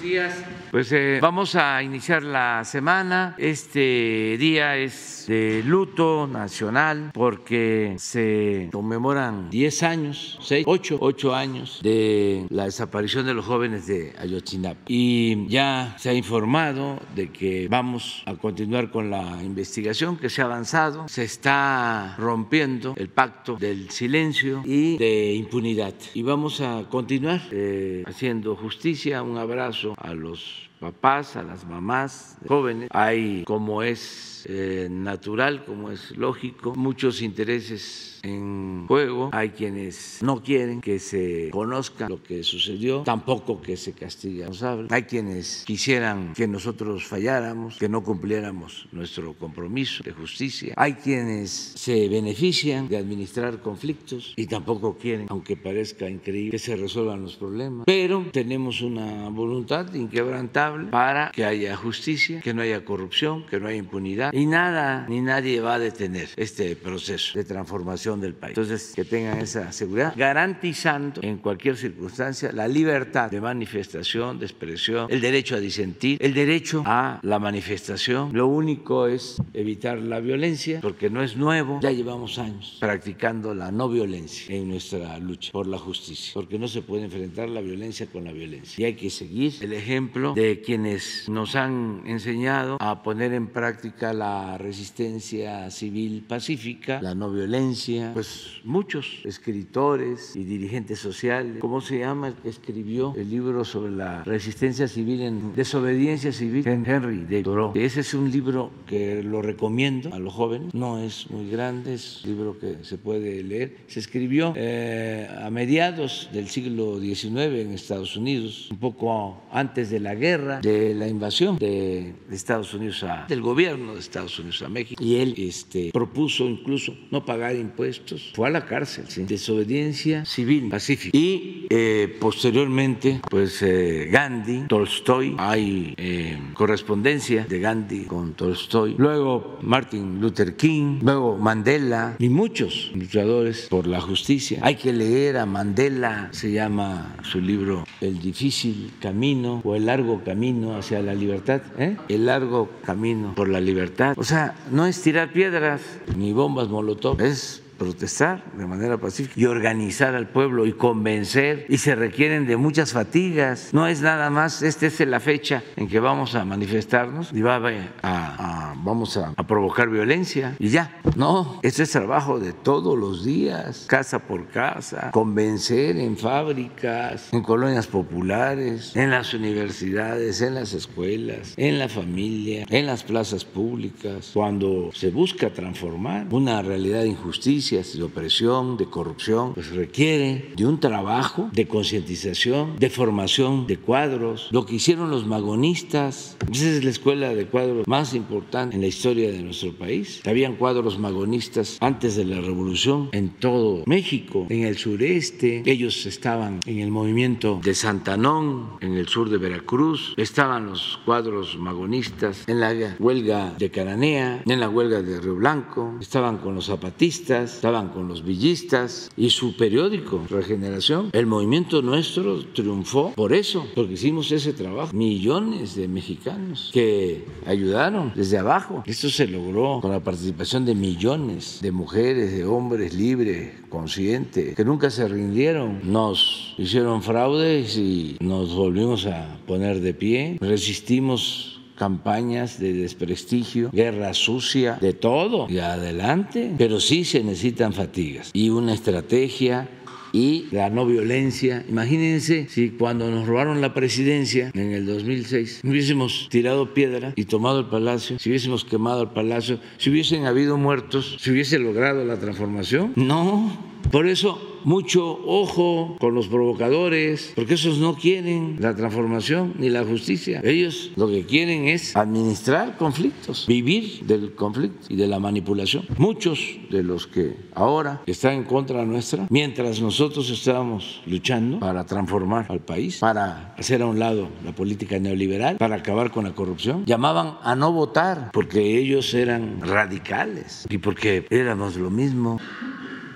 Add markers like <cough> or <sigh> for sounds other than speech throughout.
buenos días. Pues eh, vamos a iniciar la semana. Este día es de luto nacional porque se conmemoran 10 años, 6, 8, 8 años de la desaparición de los jóvenes de Ayotzinapa. Y ya se ha informado de que vamos a continuar con la investigación que se ha avanzado. Se está rompiendo el pacto del silencio y de impunidad. Y vamos a continuar eh, haciendo justicia. Un abrazo a los papás, a las mamás jóvenes. Hay, como es eh, natural, como es lógico, muchos intereses en juego. Hay quienes no quieren que se conozca lo que sucedió, tampoco que se castigue a Hay quienes quisieran que nosotros falláramos, que no cumpliéramos nuestro compromiso de justicia. Hay quienes se benefician de administrar conflictos y tampoco quieren, aunque parezca increíble, que se resuelvan los problemas. Pero tenemos una voluntad inquebrantable para que haya justicia, que no haya corrupción, que no haya impunidad y nada ni nadie va a detener este proceso de transformación del país. Entonces, que tengan esa seguridad, garantizando en cualquier circunstancia la libertad de manifestación, de expresión, el derecho a disentir, el derecho a la manifestación. Lo único es evitar la violencia, porque no es nuevo, ya llevamos años practicando la no violencia en nuestra lucha por la justicia, porque no se puede enfrentar la violencia con la violencia. Y hay que seguir el ejemplo de quienes nos han enseñado a poner en práctica la resistencia civil pacífica, la no violencia, pues muchos escritores y dirigentes sociales. ¿Cómo se llama escribió el libro sobre la resistencia civil en desobediencia civil? Henry de Thoreau. Ese es un libro que lo recomiendo a los jóvenes. No es muy grande, es un libro que se puede leer. Se escribió eh, a mediados del siglo XIX en Estados Unidos, un poco antes de la guerra, de la invasión de Estados Unidos a, del gobierno de Estados Unidos a México. Y él este, propuso incluso no pagar impuestos fue a la cárcel, desobediencia civil pacífica. Y eh, posteriormente, pues eh, Gandhi, Tolstoy, hay eh, correspondencia de Gandhi con Tolstoy, luego Martin Luther King, luego Mandela y muchos luchadores por la justicia. Hay que leer a Mandela, se llama su libro El difícil camino o el largo camino hacia la libertad, el largo camino por la libertad. O sea, no es tirar piedras. Ni bombas molotov, es protestar de manera pacífica y organizar al pueblo y convencer y se requieren de muchas fatigas. No es nada más, esta es la fecha en que vamos a manifestarnos y va a, vamos a, provocar violencia y ya. No, este es trabajo de todos los días, casa por casa, convencer en fábricas, en colonias populares, en las universidades, en las escuelas, en la familia, en las plazas públicas, cuando se busca transformar una realidad de injusticia de opresión, de corrupción, pues requiere de un trabajo de concientización, de formación de cuadros. Lo que hicieron los magonistas, esa es la escuela de cuadros más importante en la historia de nuestro país. Habían cuadros magonistas antes de la revolución en todo México, en el sureste. Ellos estaban en el movimiento de Santanón, en el sur de Veracruz. Estaban los cuadros magonistas en la huelga de Caranea, en la huelga de Río Blanco. Estaban con los zapatistas estaban con los villistas y su periódico, Regeneración. El movimiento nuestro triunfó por eso, porque hicimos ese trabajo. Millones de mexicanos que ayudaron desde abajo. Esto se logró con la participación de millones de mujeres, de hombres libres, conscientes, que nunca se rindieron. Nos hicieron fraudes y nos volvimos a poner de pie. Resistimos campañas de desprestigio, guerra sucia, de todo, y adelante. Pero sí se necesitan fatigas y una estrategia y la no violencia. Imagínense si cuando nos robaron la presidencia en el 2006 hubiésemos tirado piedra y tomado el palacio, si hubiésemos quemado el palacio, si hubiesen habido muertos, si hubiese logrado la transformación. No, por eso mucho ojo con los provocadores, porque esos no quieren la transformación ni la justicia. Ellos lo que quieren es administrar conflictos, vivir del conflicto y de la manipulación. Muchos de los que ahora están en contra nuestra, mientras nosotros estábamos luchando para transformar al país, para hacer a un lado la política neoliberal, para acabar con la corrupción, llamaban a no votar porque ellos eran radicales y porque éramos lo mismo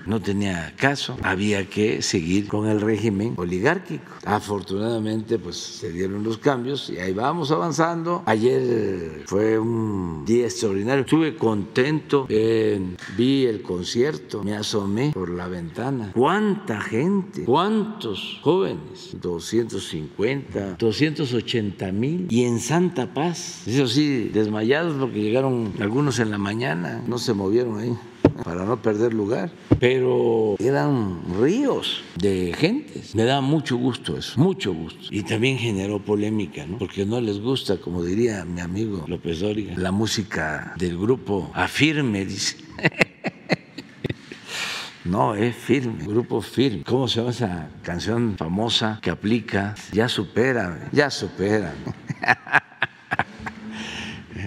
no tenía caso, había que seguir con el régimen oligárquico. Afortunadamente, pues se dieron los cambios y ahí vamos avanzando. Ayer fue un día extraordinario, estuve contento, vi el concierto, me asomé por la ventana. ¿Cuánta gente? ¿Cuántos jóvenes? 250, 280 mil y en Santa Paz. Eso sí, desmayados porque llegaron algunos en la mañana, no se movieron ahí para no perder lugar, pero eran ríos de gente. Me da mucho gusto eso, mucho gusto. Y también generó polémica, ¿no? Porque no les gusta, como diría mi amigo López Dóriga, la música del grupo Afirme, dice. <laughs> No, es firme, grupo firme. ¿Cómo se llama esa canción famosa que aplica? Ya supera, ya supera. <laughs>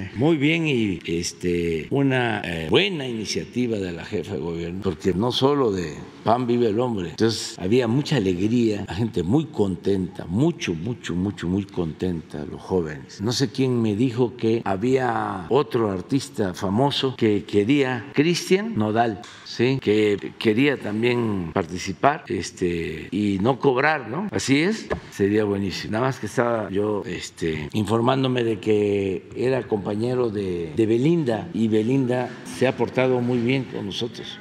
<laughs> Muy bien y este, una eh, buena iniciativa de la jefa de gobierno, porque no solo de pan vive el hombre, entonces había mucha alegría, la gente muy contenta, mucho, mucho, mucho, muy contenta, los jóvenes. No sé quién me dijo que había otro artista famoso que quería, Cristian Nodal, que quería también participar este, y no cobrar, ¿no? Así es, sería buenísimo. Nada más que estaba yo este, informándome de que era compañero de, de Belinda y Belinda se ha portado muy bien con nosotros.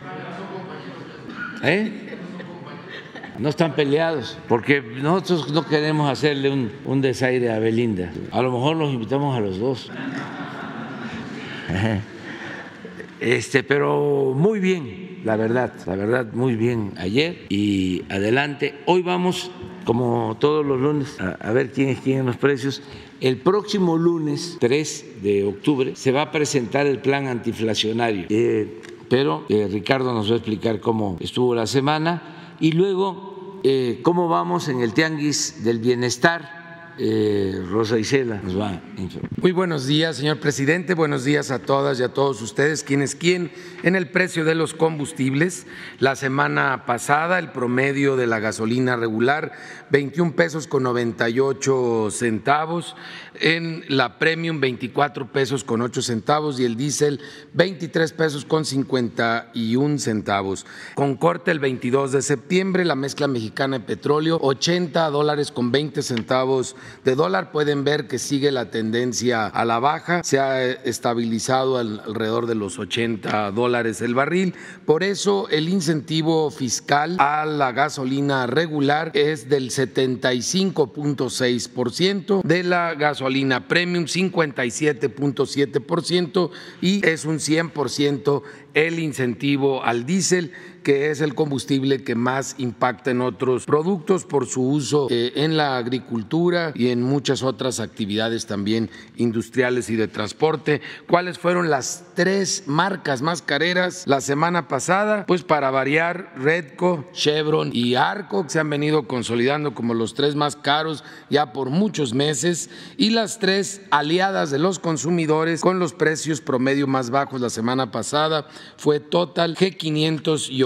¿Eh? No están peleados, porque nosotros no queremos hacerle un, un desaire a Belinda. A lo mejor los invitamos a los dos. <laughs> Este, pero muy bien, la verdad, la verdad, muy bien ayer y adelante. Hoy vamos, como todos los lunes, a, ver quién es los precios. El próximo lunes, 3 de octubre, se va a presentar el plan antiinflacionario. Eh, pero eh, Ricardo nos va a explicar cómo estuvo la semana y luego eh, cómo vamos en el tianguis del bienestar eh, Rosa Isela nos va. Muy buenos días, señor presidente. Buenos días a todas y a todos ustedes. ¿Quién es quién? En el precio de los combustibles, la semana pasada el promedio de la gasolina regular, 21 pesos con 98 centavos. En la premium, 24 pesos con 8 centavos. Y el diésel, 23 pesos con 51 centavos. Con corte el 22 de septiembre, la mezcla mexicana de petróleo, 80 dólares con 20 centavos de dólar. Pueden ver que sigue la tendencia a la baja, se ha estabilizado alrededor de los 80 dólares el barril. Por eso el incentivo fiscal a la gasolina regular es del 75.6%, de la gasolina premium 57.7% y es un 100% el incentivo al diésel que es el combustible que más impacta en otros productos por su uso eh, en la agricultura y en muchas otras actividades también industriales y de transporte. ¿Cuáles fueron las tres marcas más careras la semana pasada? Pues para variar, Redco, Chevron y Arco, se han venido consolidando como los tres más caros ya por muchos meses, y las tres aliadas de los consumidores con los precios promedio más bajos la semana pasada fue Total, G500 y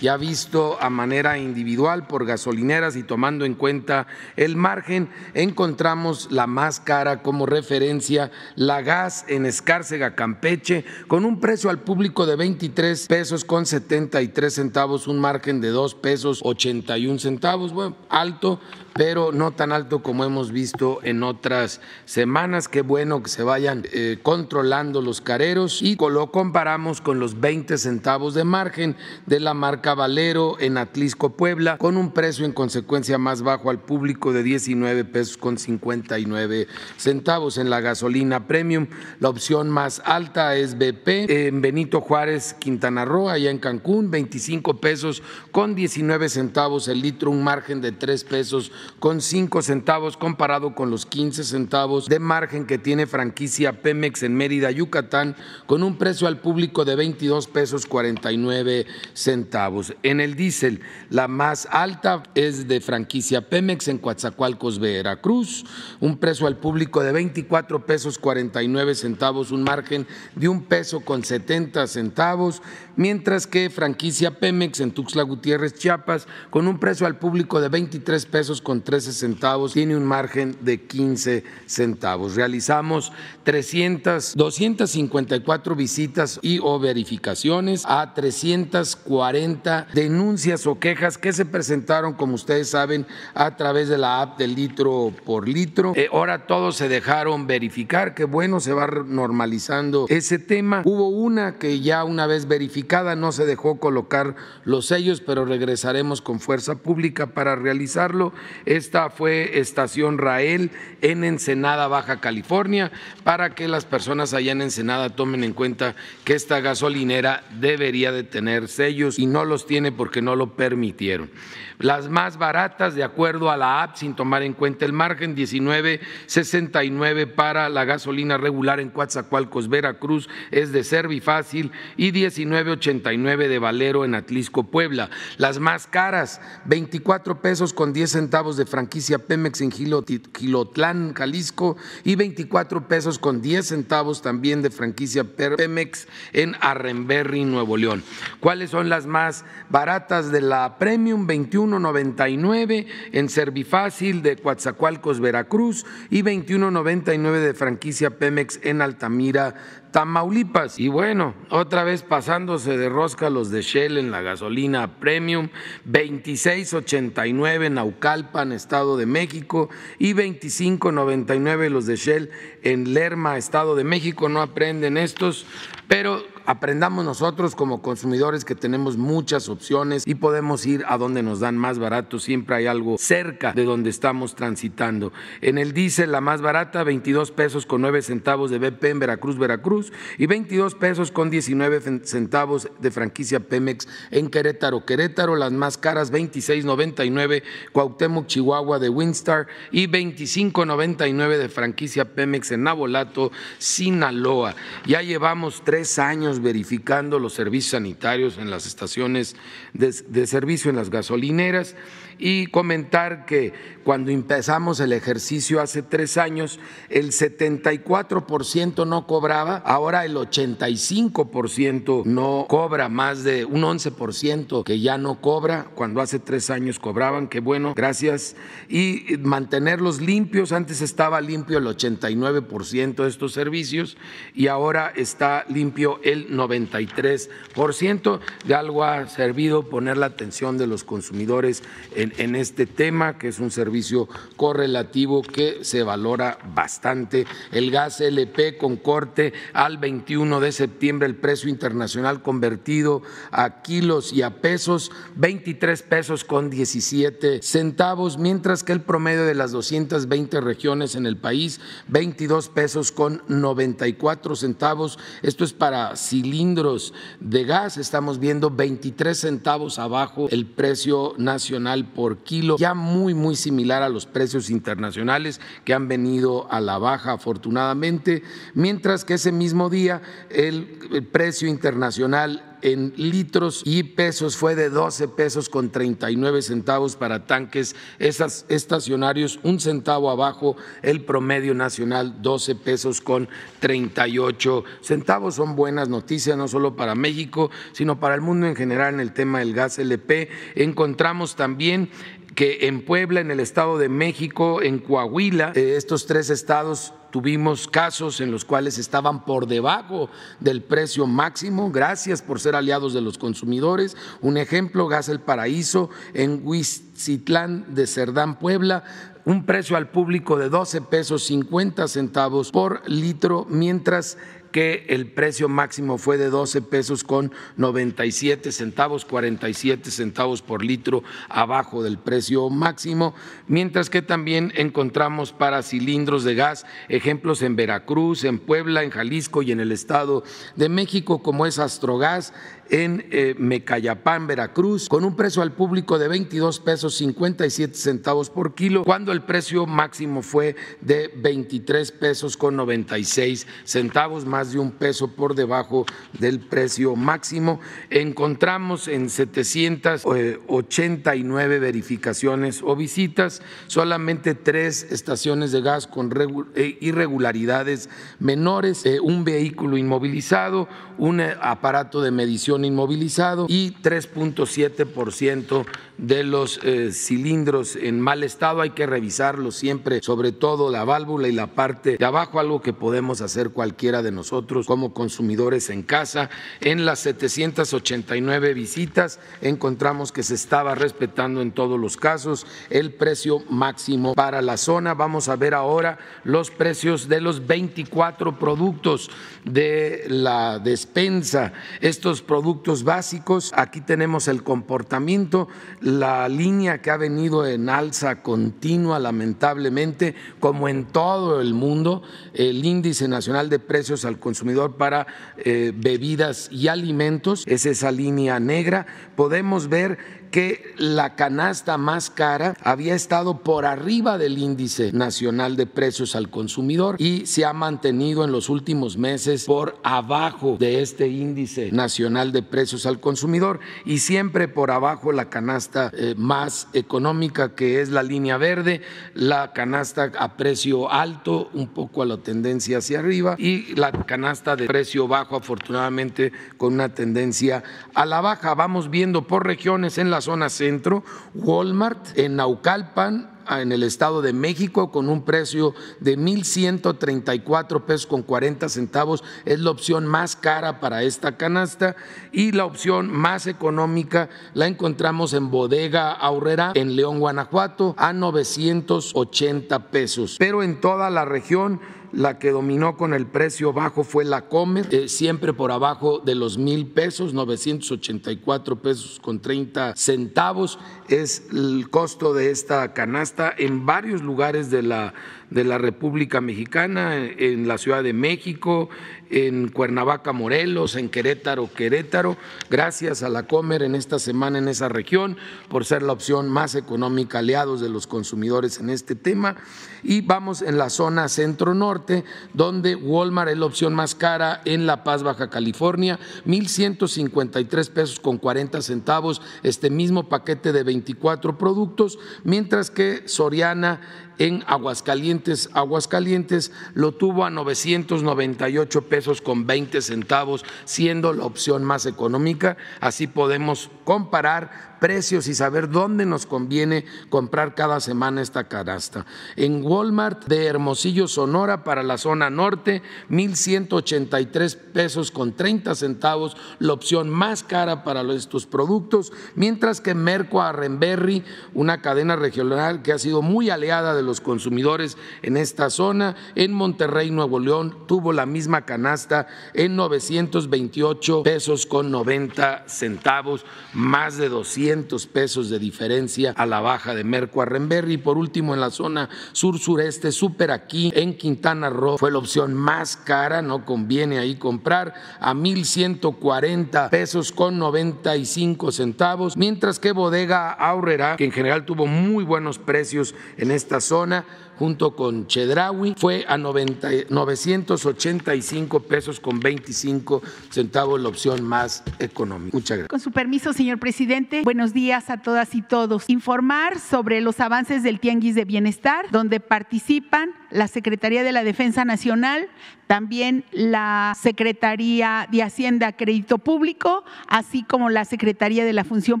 ya visto a manera individual por gasolineras y tomando en cuenta el margen, encontramos la más cara como referencia, la gas en Escárcega, Campeche, con un precio al público de 23 pesos con 73 centavos, un margen de 2 pesos 81 centavos, bueno, alto, pero no tan alto como hemos visto en otras semanas. Qué bueno que se vayan eh, controlando los careros y lo comparamos con los 20 centavos de margen de la marca Valero en Atlisco, Puebla, con un precio en consecuencia más bajo al público de 19 pesos con 59 centavos. En la gasolina premium, la opción más alta es BP en Benito Juárez, Quintana Roo, allá en Cancún, 25 pesos con 19 centavos el litro, un margen de 3 pesos con 5 centavos comparado con los 15 centavos de margen que tiene franquicia Pemex en Mérida, Yucatán, con un precio al público de 22 pesos 49 centavos. En el diésel, la más alta es de franquicia Pemex en Coatzacoalcos, Veracruz, un precio al público de 24 pesos 49 centavos, un margen de un peso con 70 centavos, mientras que franquicia Pemex en Tuxtla Gutiérrez, Chiapas, con un precio al público de 23 pesos con con 13 centavos, tiene un margen de 15 centavos. Realizamos 300, 254 visitas y o verificaciones a 340 denuncias o quejas que se presentaron, como ustedes saben, a través de la app del litro por litro. Eh, ahora todos se dejaron verificar, que bueno, se va normalizando ese tema. Hubo una que ya una vez verificada no se dejó colocar los sellos, pero regresaremos con fuerza pública para realizarlo. Esta fue Estación Rael en Ensenada, Baja California, para que las personas allá en Ensenada tomen en cuenta que esta gasolinera debería de tener sellos y no los tiene porque no lo permitieron. Las más baratas, de acuerdo a la app, sin tomar en cuenta el margen, 19.69 para la gasolina regular en Coatzacoalcos, Veracruz, es de Servifácil y 19.89 de Valero en Atlisco, Puebla. Las más caras, 24 pesos con 10 centavos de franquicia Pemex en Gilotlán, Jalisco y 24 pesos con 10 centavos también de franquicia Pemex en Arrenberry, Nuevo León. ¿Cuáles son las más baratas de la Premium? 21.99 en Servifácil de Coatzacoalcos, Veracruz y 21.99 de franquicia Pemex en Altamira, Tamaulipas. Y bueno, otra vez pasándose de rosca los de Shell en la gasolina premium, 26.89 en Naucalpan, Estado de México, y 25.99 los de Shell en Lerma, Estado de México. No aprenden estos, pero aprendamos nosotros como consumidores que tenemos muchas opciones y podemos ir a donde nos dan más barato. Siempre hay algo cerca de donde estamos transitando. En el diésel, la más barata, 22 pesos con 9 centavos de BP en Veracruz, Veracruz, y 22 pesos con 19 centavos de franquicia Pemex en Querétaro, Querétaro. Las más caras, 26.99 Cuauhtémoc, Chihuahua de Winstar y 25.99 de franquicia Pemex en Nabolato, Sinaloa. Ya llevamos tres años verificando los servicios sanitarios en las estaciones de, servicio, en las gasolineras y comentar que cuando empezamos el ejercicio hace tres años, el 74% no cobraba, ahora el 85% no cobra, más de un 11% que ya no cobra, cuando hace tres años cobraban, qué bueno, gracias. Y mantenerlos limpios, antes estaba limpio el 89% de estos servicios y ahora está limpio el 93%. De algo ha servido poner la atención de los consumidores en en, este tema, que es un servicio correlativo que se valora bastante. El gas LP con corte al 21 de septiembre, el precio internacional convertido a kilos y a pesos, 23 pesos con 17 centavos, mientras que el promedio de las 220 regiones en el país, 22 pesos con 94 centavos. Esto es para cilindros de gas, estamos viendo 23 centavos abajo el precio nacional por kilo, ya muy, muy similar a los precios internacionales que han venido a la baja afortunadamente, mientras que ese mismo día el, precio internacional en litros y pesos fue de 12 pesos con 39 centavos para tanques estacionarios, un centavo abajo el promedio nacional, 12 pesos con 38 centavos. Son buenas noticias no solo para México, sino para el mundo en general en el tema del gas LP. Encontramos también que en Puebla, en el Estado de México, en Coahuila, eh, estos tres estados tuvimos casos en los cuales estaban por debajo del precio máximo, gracias por ser aliados de los consumidores. Un ejemplo, Gas El Paraíso en Huizitlán de Cerdán, Puebla, un precio al público de 12 pesos 50 centavos por litro, mientras que el precio máximo fue de 12 pesos con 97 centavos, 47 centavos por litro abajo del precio máximo, mientras que también encontramos para cilindros de gas ejemplos en Veracruz, en Puebla, en Jalisco y en el Estado de México, como es Astrogas, en eh, Mecayapán, Veracruz, con un precio al público de 22 pesos 57 centavos por kilo, cuando el precio máximo fue de 23 pesos con 96 centavos, más de un peso por debajo del precio máximo. Encontramos en 789 verificaciones o visitas solamente tres estaciones de gas con eh, irregularidades menores, eh, un vehículo inmovilizado, un aparato de medición inmovilizado y 3.7% de los eh, cilindros en mal estado, hay que revisarlos siempre, sobre todo la válvula y la parte de abajo, algo que podemos hacer cualquiera de nosotros como consumidores en casa. En las 789 visitas encontramos que se estaba respetando en todos los casos el precio máximo para la zona. Vamos a ver ahora los precios de los 24 productos de la despensa, estos productos básicos. Aquí tenemos el comportamiento, la línea que ha venido en alza continua, lamentablemente, como en todo el mundo, el índice nacional de precios al consumidor para eh, bebidas y alimentos, es esa línea negra. Podemos ver que la canasta más cara había estado por arriba del índice nacional de precios al consumidor y se ha mantenido en los últimos meses por abajo de este índice nacional de precios al consumidor y siempre por abajo la canasta eh, más económica que es la línea verde, la canasta a precio alto, un poco a la tendencia hacia arriba y la canasta de precio bajo afortunadamente con una tendencia a la baja. Vamos viendo por regiones en la zona centro, Walmart en Naucalpan, en el Estado de México con un precio de 1.134 pesos con 40 centavos. Es la opción más cara para esta canasta y la opción más económica la encontramos en Bodega Aurrera en León, Guanajuato a 980 pesos. Pero en toda la región la que dominó con el precio bajo fue la Comer, eh, siempre por abajo de los mil pesos, 984 pesos con 30 centavos. Es el costo de esta canasta en varios lugares de la de la República Mexicana, en la Ciudad de México, en Cuernavaca, Morelos, en Querétaro, Querétaro, gracias a la Comer en esta semana en esa región por ser la opción más económica, aliados de los consumidores en este tema. Y vamos en la zona centro-norte, donde Walmart es la opción más cara en La Paz, Baja California, 1.153 pesos con 40 centavos, este mismo paquete de 24 productos, mientras que Soriana en Aguascalientes. Aguascalientes lo tuvo a 998 pesos con 20 centavos, siendo la opción más económica. Así podemos comparar precios y saber dónde nos conviene comprar cada semana esta canasta. En Walmart de Hermosillo, Sonora, para la zona norte, 1.183 pesos con 30 centavos, la opción más cara para estos productos, mientras que Merco Arrenberry, una cadena regional que ha sido muy aliada de los consumidores en esta zona, en Monterrey, Nuevo León, tuvo la misma canasta en 928 pesos con 90 centavos más de 200 pesos de diferencia a la baja de Merco a Y por último, en la zona sur-sureste, Super aquí en Quintana Roo fue la opción más cara, no conviene ahí comprar a 1.140 pesos con 95 centavos, mientras que Bodega Aurrera, que en general tuvo muy buenos precios en esta zona, junto con Chedraui fue a 985 pesos con 25 centavos la opción más económica. Muchas gracias. Con su permiso, señor presidente, buenos días a todas y todos. Informar sobre los avances del Tianguis de Bienestar, donde participan la Secretaría de la Defensa Nacional, también la Secretaría de Hacienda Crédito Público, así como la Secretaría de la Función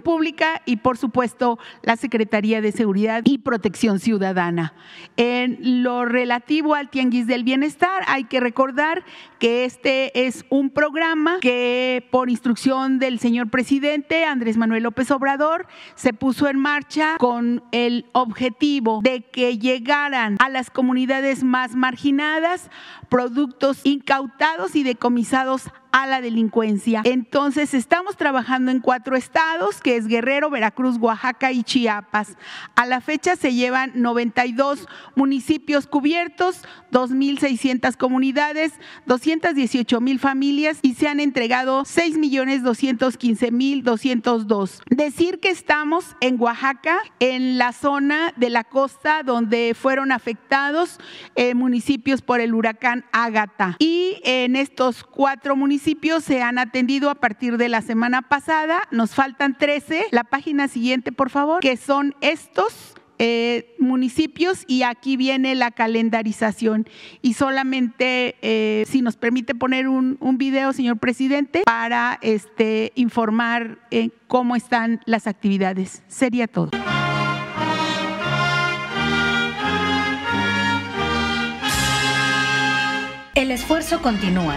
Pública y, por supuesto, la Secretaría de Seguridad y Protección Ciudadana. En lo relativo al Tianguis del Bienestar, hay que recordar que este es un programa que, por instrucción del señor presidente Andrés Manuel López Obrador, se puso en marcha con el objetivo de que llegaran a las comunidades más marginadas productos incautados y decomisados a la delincuencia. Entonces, estamos trabajando en cuatro estados, que es Guerrero, Veracruz, Oaxaca y Chiapas. A la fecha se llevan 92 municipios cubiertos, 2.600 comunidades, 218 mil familias y se han entregado 6.215.202. Decir que estamos en Oaxaca, en la zona de la costa donde fueron afectados eh, municipios por el huracán Ágata. Y en estos cuatro municipios, se han atendido a partir de la semana pasada. Nos faltan 13. La página siguiente, por favor, que son estos eh, municipios y aquí viene la calendarización. Y solamente, eh, si nos permite poner un, un, video, señor presidente, para este, informar eh, cómo están las actividades. Sería todo. El esfuerzo continúa.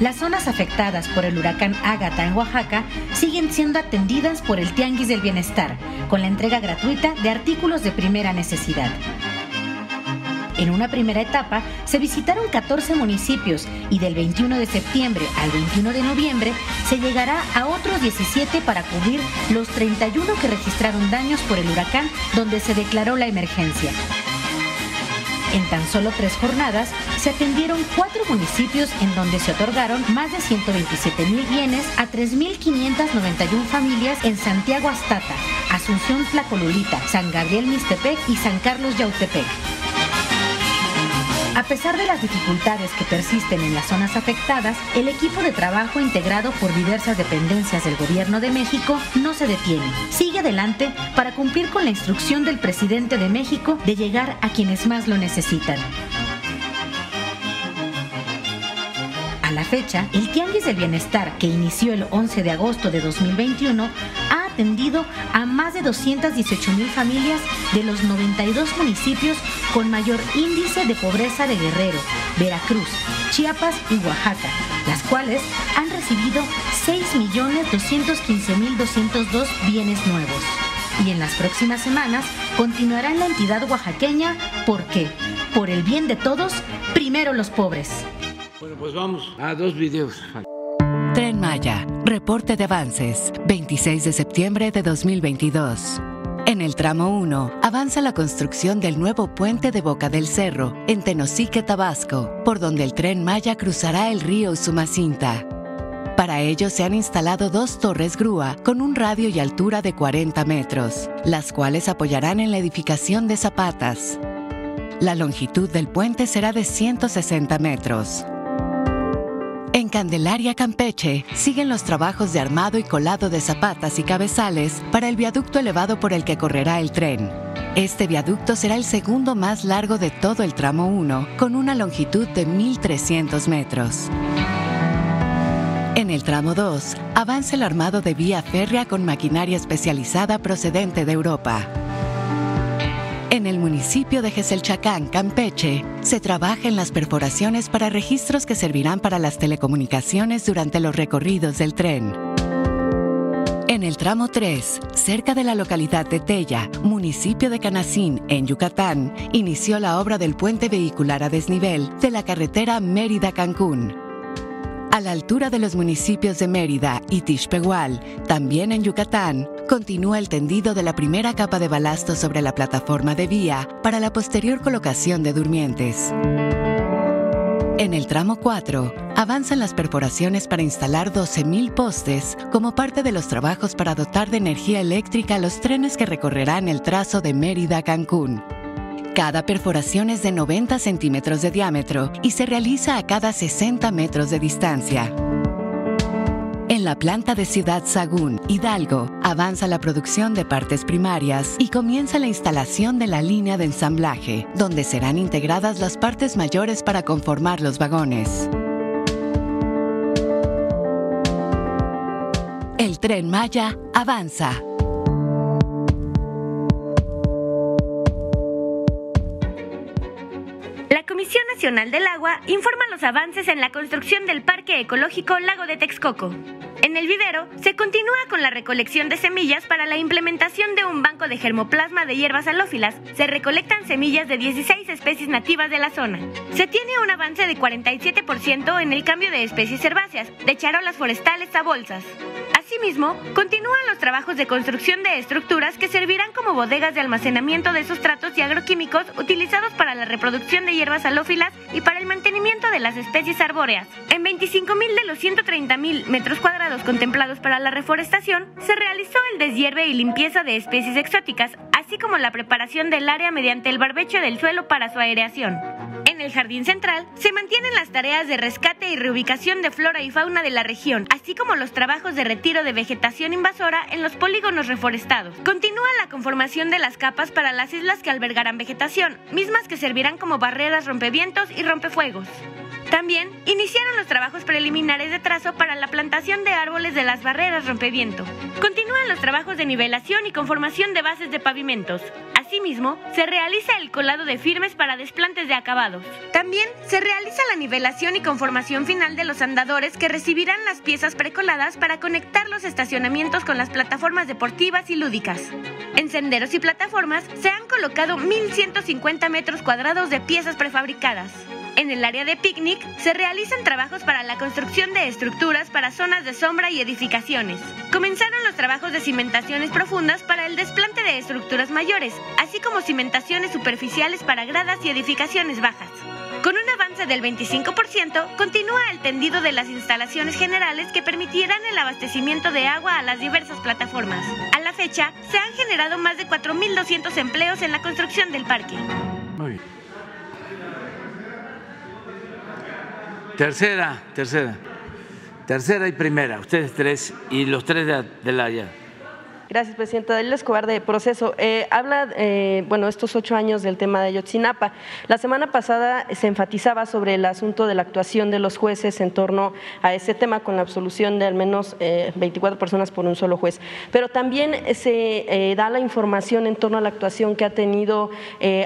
Las zonas afectadas por el huracán Ágata en Oaxaca siguen siendo atendidas por el Tianguis del Bienestar, con la entrega gratuita de artículos de primera necesidad. En una primera etapa se visitaron 14 municipios y del 21 de septiembre al 21 de noviembre se llegará a otros 17 para cubrir los 31 que registraron daños por el huracán donde se declaró la emergencia. En tan solo tres jornadas se atendieron cuatro municipios en donde se otorgaron más de 127 mil bienes a 3.591 familias en Santiago Astata, Asunción Tlacolulita, San Gabriel Mistepec y San Carlos Yautepec. A pesar de las dificultades que persisten en las zonas afectadas, el equipo de trabajo integrado por diversas dependencias del Gobierno de México no se detiene. Sigue adelante para cumplir con la instrucción del presidente de México de llegar a quienes más lo necesitan. La fecha, el Tianguis del Bienestar, que inició el 11 de agosto de 2021, ha atendido a más de 218 mil familias de los 92 municipios con mayor índice de pobreza de Guerrero, Veracruz, Chiapas y Oaxaca, las cuales han recibido 6.215.202 bienes nuevos. Y en las próximas semanas continuará en la entidad oaxaqueña porque, por el bien de todos, primero los pobres. Bueno, pues vamos a dos videos. Tren Maya, reporte de avances, 26 de septiembre de 2022. En el tramo 1 avanza la construcción del nuevo puente de Boca del Cerro, en Tenosique, Tabasco, por donde el tren Maya cruzará el río Sumacinta. Para ello se han instalado dos torres grúa con un radio y altura de 40 metros, las cuales apoyarán en la edificación de zapatas. La longitud del puente será de 160 metros. Candelaria, Campeche, siguen los trabajos de armado y colado de zapatas y cabezales para el viaducto elevado por el que correrá el tren. Este viaducto será el segundo más largo de todo el tramo 1, con una longitud de 1.300 metros. En el tramo 2, avanza el armado de vía férrea con maquinaria especializada procedente de Europa. En el municipio de Geselchacán, Campeche, se trabaja en las perforaciones para registros que servirán para las telecomunicaciones durante los recorridos del tren. En el tramo 3, cerca de la localidad de Tella, municipio de Canacín, en Yucatán, inició la obra del puente vehicular a desnivel de la carretera Mérida-Cancún. A la altura de los municipios de Mérida y Tixpehual, también en Yucatán, continúa el tendido de la primera capa de balasto sobre la plataforma de vía para la posterior colocación de durmientes. En el tramo 4, avanzan las perforaciones para instalar 12.000 postes como parte de los trabajos para dotar de energía eléctrica los trenes que recorrerán el trazo de Mérida a Cancún. Cada perforación es de 90 centímetros de diámetro y se realiza a cada 60 metros de distancia. En la planta de Ciudad Sagún, Hidalgo, avanza la producción de partes primarias y comienza la instalación de la línea de ensamblaje, donde serán integradas las partes mayores para conformar los vagones. El tren Maya avanza. La Comisión Nacional del Agua informa los avances en la construcción del Parque Ecológico Lago de Texcoco. En el vivero se continúa con la recolección de semillas para la implementación de un banco de germoplasma de hierbas halófilas. Se recolectan semillas de 16 especies nativas de la zona. Se tiene un avance de 47% en el cambio de especies herbáceas, de charolas forestales a bolsas. Asimismo, continúan los trabajos de construcción de estructuras que servirán como bodegas de almacenamiento de sustratos y agroquímicos utilizados para la reproducción de hierbas halófilas y para el mantenimiento de las especies arbóreas. En 25.000 de los 130.000 metros cuadrados contemplados para la reforestación, se realizó el deshierve y limpieza de especies exóticas, así como la preparación del área mediante el barbecho del suelo para su aireación. En el jardín central se mantienen las tareas de rescate y reubicación de flora y fauna de la región, así como los trabajos de retiro de vegetación invasora en los polígonos reforestados. Continúa la conformación de las capas para las islas que albergarán vegetación, mismas que servirán como barreras rompevientos y rompefuegos. También iniciaron los trabajos preliminares de trazo para la plantación de árboles de las barreras rompeviento. Continúan los trabajos de nivelación y conformación de bases de pavimentos. Asimismo, se realiza el colado de firmes para desplantes de acabados. También se realiza la nivelación y conformación final de los andadores que recibirán las piezas precoladas para conectar los estacionamientos con las plataformas deportivas y lúdicas. En senderos y plataformas se han colocado 1.150 metros cuadrados de piezas prefabricadas. En el área de picnic se realizan trabajos para la construcción de estructuras para zonas de sombra y edificaciones. Comenzaron los trabajos de cimentaciones profundas para el desplante de estructuras mayores, así como cimentaciones superficiales para gradas y edificaciones bajas. Con un avance del 25%, continúa el tendido de las instalaciones generales que permitirán el abastecimiento de agua a las diversas plataformas. A la fecha, se han generado más de 4.200 empleos en la construcción del parque. Tercera, tercera. Tercera y primera, ustedes tres y los tres de, de la allá. Gracias, presidenta. Dalila Escobar de Proceso. Eh, habla, eh, bueno, estos ocho años del tema de Ayotzinapa. La semana pasada se enfatizaba sobre el asunto de la actuación de los jueces en torno a ese tema con la absolución de al menos eh, 24 personas por un solo juez. Pero también se eh, da la información en torno a la actuación que ha tenido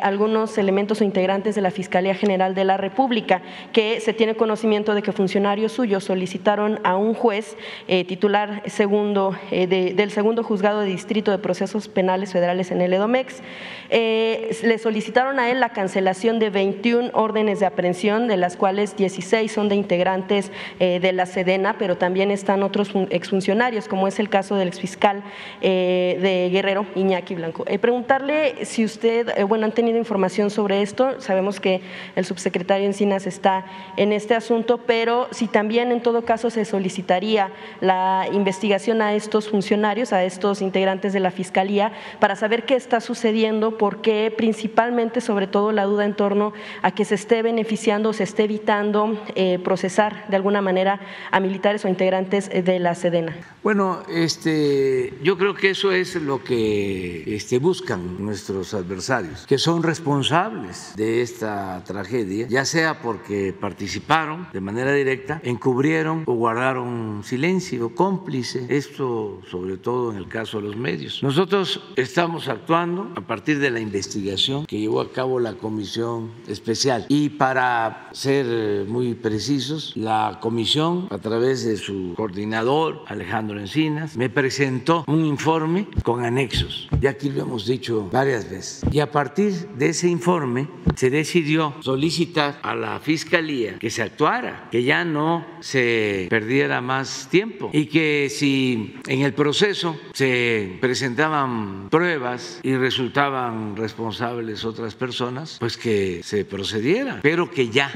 algunos elementos o integrantes de la Fiscalía General de la República, que se tiene conocimiento de que funcionarios suyos solicitaron a un juez titular segundo de, del segundo juzgado de Distrito de Procesos Penales Federales en el EDOMEX. Eh, le solicitaron a él la cancelación de 21 órdenes de aprehensión, de las cuales 16 son de integrantes eh, de la Sedena, pero también están otros exfuncionarios, como es el caso del exfiscal eh, de Guerrero, Iñaki Blanco. preguntarle si usted, bueno, han tenido información sobre esto, sabemos que el subsecretario Encinas está en este asunto, pero si también en todo caso se solicitaría la investigación a estos funcionarios, a estos integrantes de la Fiscalía, para saber qué está sucediendo, porque principalmente, sobre todo, la duda en torno a que se esté beneficiando se esté evitando eh, procesar de alguna manera a militares o integrantes de la Sedena. Bueno, este, yo creo que eso es lo que este, buscan nuestros adversarios, que son responsables de esta tragedia, ya sea porque participaron de manera directa, encubrieron o guardaron silencio, cómplice, esto sobre todo en el caso de los medios. Nosotros estamos actuando a partir de la investigación que llevó a cabo la comisión especial y para ser muy precisos, la comisión a través de su coordinador Alejandro Encinas me presentó un informe con anexos. Ya aquí lo hemos dicho varias veces. Y a partir de ese informe se decidió solicitar a la fiscalía que se actuara, que ya no se perdiera más tiempo y que si en el proceso se presentaban pruebas y resultaban responsables otras personas, pues que se procediera, pero que ya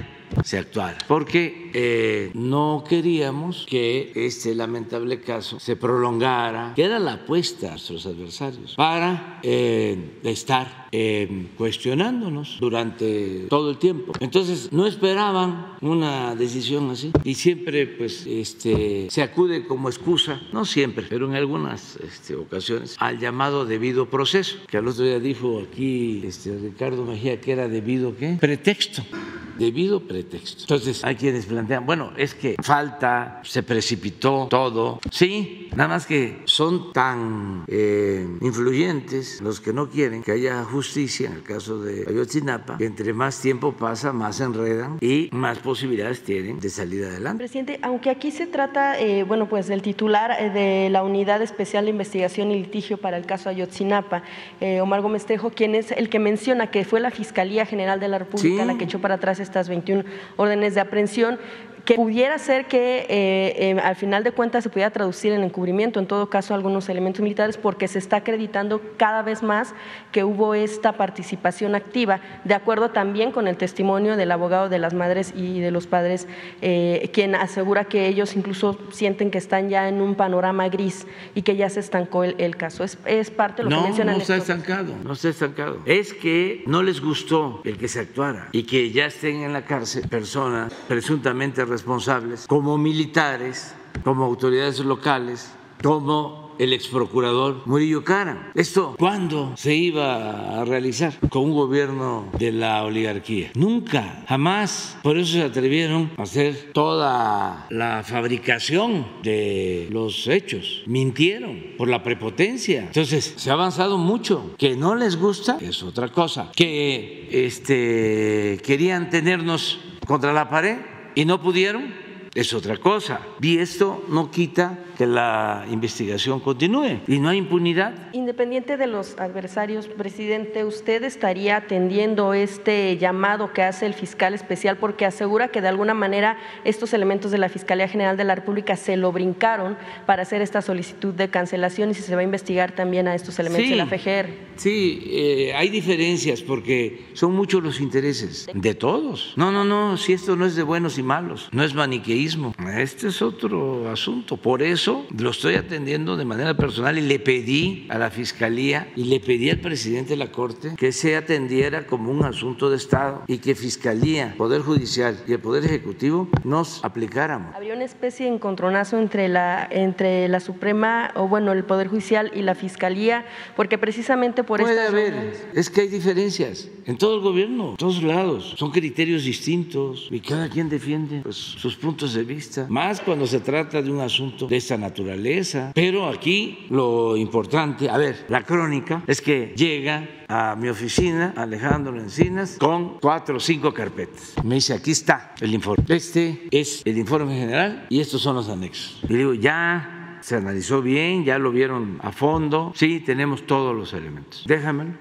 se actuara, porque eh, no queríamos que este lamentable caso se prolongara, que era la apuesta a nuestros adversarios, para eh, estar eh, cuestionándonos durante todo el tiempo. Entonces no esperaban una decisión así y siempre pues este, se acude como excusa, no siempre, pero en algunas este, ocasiones, al llamado debido proceso, que al otro día dijo aquí este, Ricardo Mejía que era debido qué? Pretexto debido pretexto. Entonces, hay quienes plantean, bueno, es que falta, se precipitó todo. Sí, nada más que son tan eh, influyentes los que no quieren que haya justicia, en el caso de Ayotzinapa, que entre más tiempo pasa, más se enredan y más posibilidades tienen de salir adelante. Presidente, aunque aquí se trata, eh, bueno, pues del titular eh, de la Unidad Especial de Investigación y Litigio para el caso Ayotzinapa, eh, Omar Gómez Tejo, quien es el que menciona que fue la Fiscalía General de la República Sí. la que echó para atrás estas 21 órdenes de aprehensión. Que pudiera ser que eh, al final de cuentas se pudiera traducir en encubrimiento, en todo caso, algunos elementos militares, porque se está acreditando cada vez más que hubo esta participación activa, de acuerdo también con el testimonio del abogado de las madres y de los padres, eh, quien asegura que ellos incluso sienten que están ya en un panorama gris y que ya se estancó el, caso. Es, es, parte de lo que mencionan. No, está estancado, no está estancado. Es que no les gustó el que se actuara y que ya estén en la cárcel personas presuntamente responsables como militares, como autoridades locales, como el ex procurador Murillo Cara. ¿Esto cuándo se iba a realizar? Con un gobierno de la oligarquía. Nunca, jamás. Por eso se atrevieron a hacer toda la fabricación de los hechos. Mintieron por la prepotencia. Entonces, se ha avanzado mucho. Que no les gusta es otra cosa. Que este, querían tenernos contra la pared y no pudieron es otra cosa. Y esto no quita que la investigación continúe y no hay impunidad. Independiente de los adversarios, presidente, ¿usted estaría atendiendo este llamado que hace el fiscal especial porque asegura que de alguna manera estos elementos de la Fiscalía General de la República se lo brincaron para hacer esta solicitud de cancelación y si se va a investigar también a estos elementos de la FGR? Sí, eh, hay diferencias porque son muchos los intereses de todos. No, no, no, si esto no es de buenos y malos, no es maniqueísmo, este es otro asunto. Por eso lo estoy atendiendo de manera personal y le pedí a la Fiscalía y le pedí al presidente de la Corte que se atendiera como un asunto de Estado y que Fiscalía, Poder Judicial y el Poder Ejecutivo nos aplicáramos. Habría una especie de encontronazo entre la, entre la Suprema, o bueno, el Poder Judicial y la Fiscalía, porque precisamente por Puede haber, es que hay diferencias en todo el gobierno, en todos lados, son criterios distintos y cada quien defiende pues, sus puntos de vista, más cuando se trata de un asunto de esta naturaleza. Pero aquí lo importante, a ver, la crónica es que llega a mi oficina Alejandro Encinas con cuatro o cinco carpetas. Me dice, aquí está el informe. Este es el informe general y estos son los anexos. Y digo, ya se analizó bien, ya lo vieron a fondo, sí, tenemos todos los elementos. Déjamelo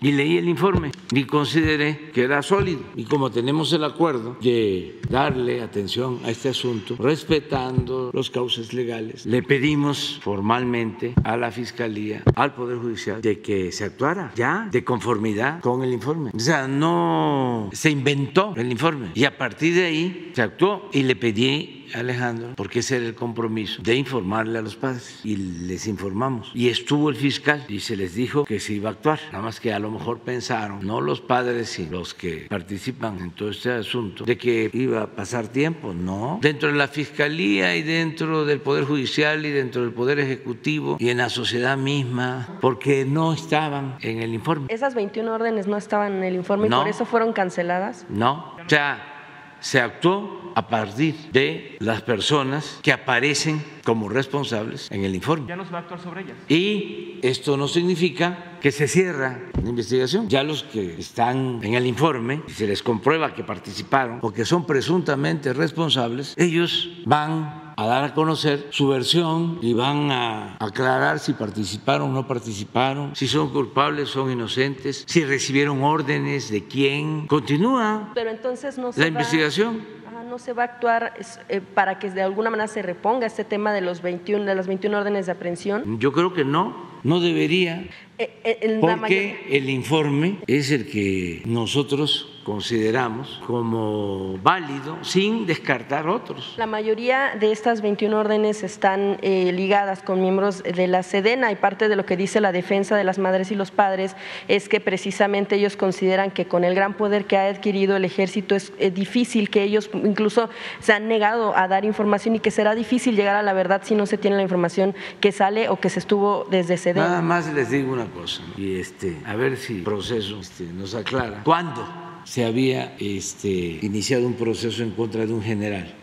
y leí el informe y consideré que era sólido. Y como tenemos el acuerdo de darle atención a este asunto, respetando los cauces legales, le pedimos formalmente a la Fiscalía, al Poder Judicial, de que se actuara ya de conformidad con el informe. O sea, no se inventó el informe. Y a partir de ahí se actuó y le pedí Alejandro, porque ese era el compromiso de informarle a los padres y les informamos. Y estuvo el fiscal y se les dijo que se iba a actuar. Nada más que a lo mejor pensaron, no los padres y los que participan en todo este asunto, de que iba a pasar tiempo. No. Dentro de la fiscalía y dentro del Poder Judicial y dentro del Poder Ejecutivo y en la sociedad misma, porque no estaban en el informe. ¿Esas 21 órdenes no estaban en el informe y por eso fueron canceladas? No. O sea, se actuó a partir de las personas que aparecen como responsables en el informe. Ya no se va a actuar sobre ellas. Y esto no significa que se cierra la investigación. Ya los que están en el informe, si se les comprueba que participaron o que son presuntamente responsables, ellos van a dar a conocer su versión y van a aclarar si participaron o no participaron, si son culpables, son inocentes, si recibieron órdenes de quién. Continúa Pero entonces no la investigación no se va a actuar eh, para que de alguna manera se reponga este tema de los 21 de las 21 órdenes de aprehensión? Yo creo que no, no debería, eh, eh, porque el informe es el que nosotros consideramos como válido sin descartar otros. La mayoría de estas 21 órdenes están eh, ligadas con miembros de la Sedena y parte de lo que dice la defensa de las madres y los padres es que precisamente ellos consideran que con el gran poder que ha adquirido el ejército es difícil que ellos incluso se han negado a dar información y que será difícil llegar a la verdad si no se tiene la información que sale o que se estuvo desde Sedena. Nada más les digo una cosa y este a ver si el proceso este, nos aclara. ¿Cuándo? Se había este, iniciado un proceso en contra de un general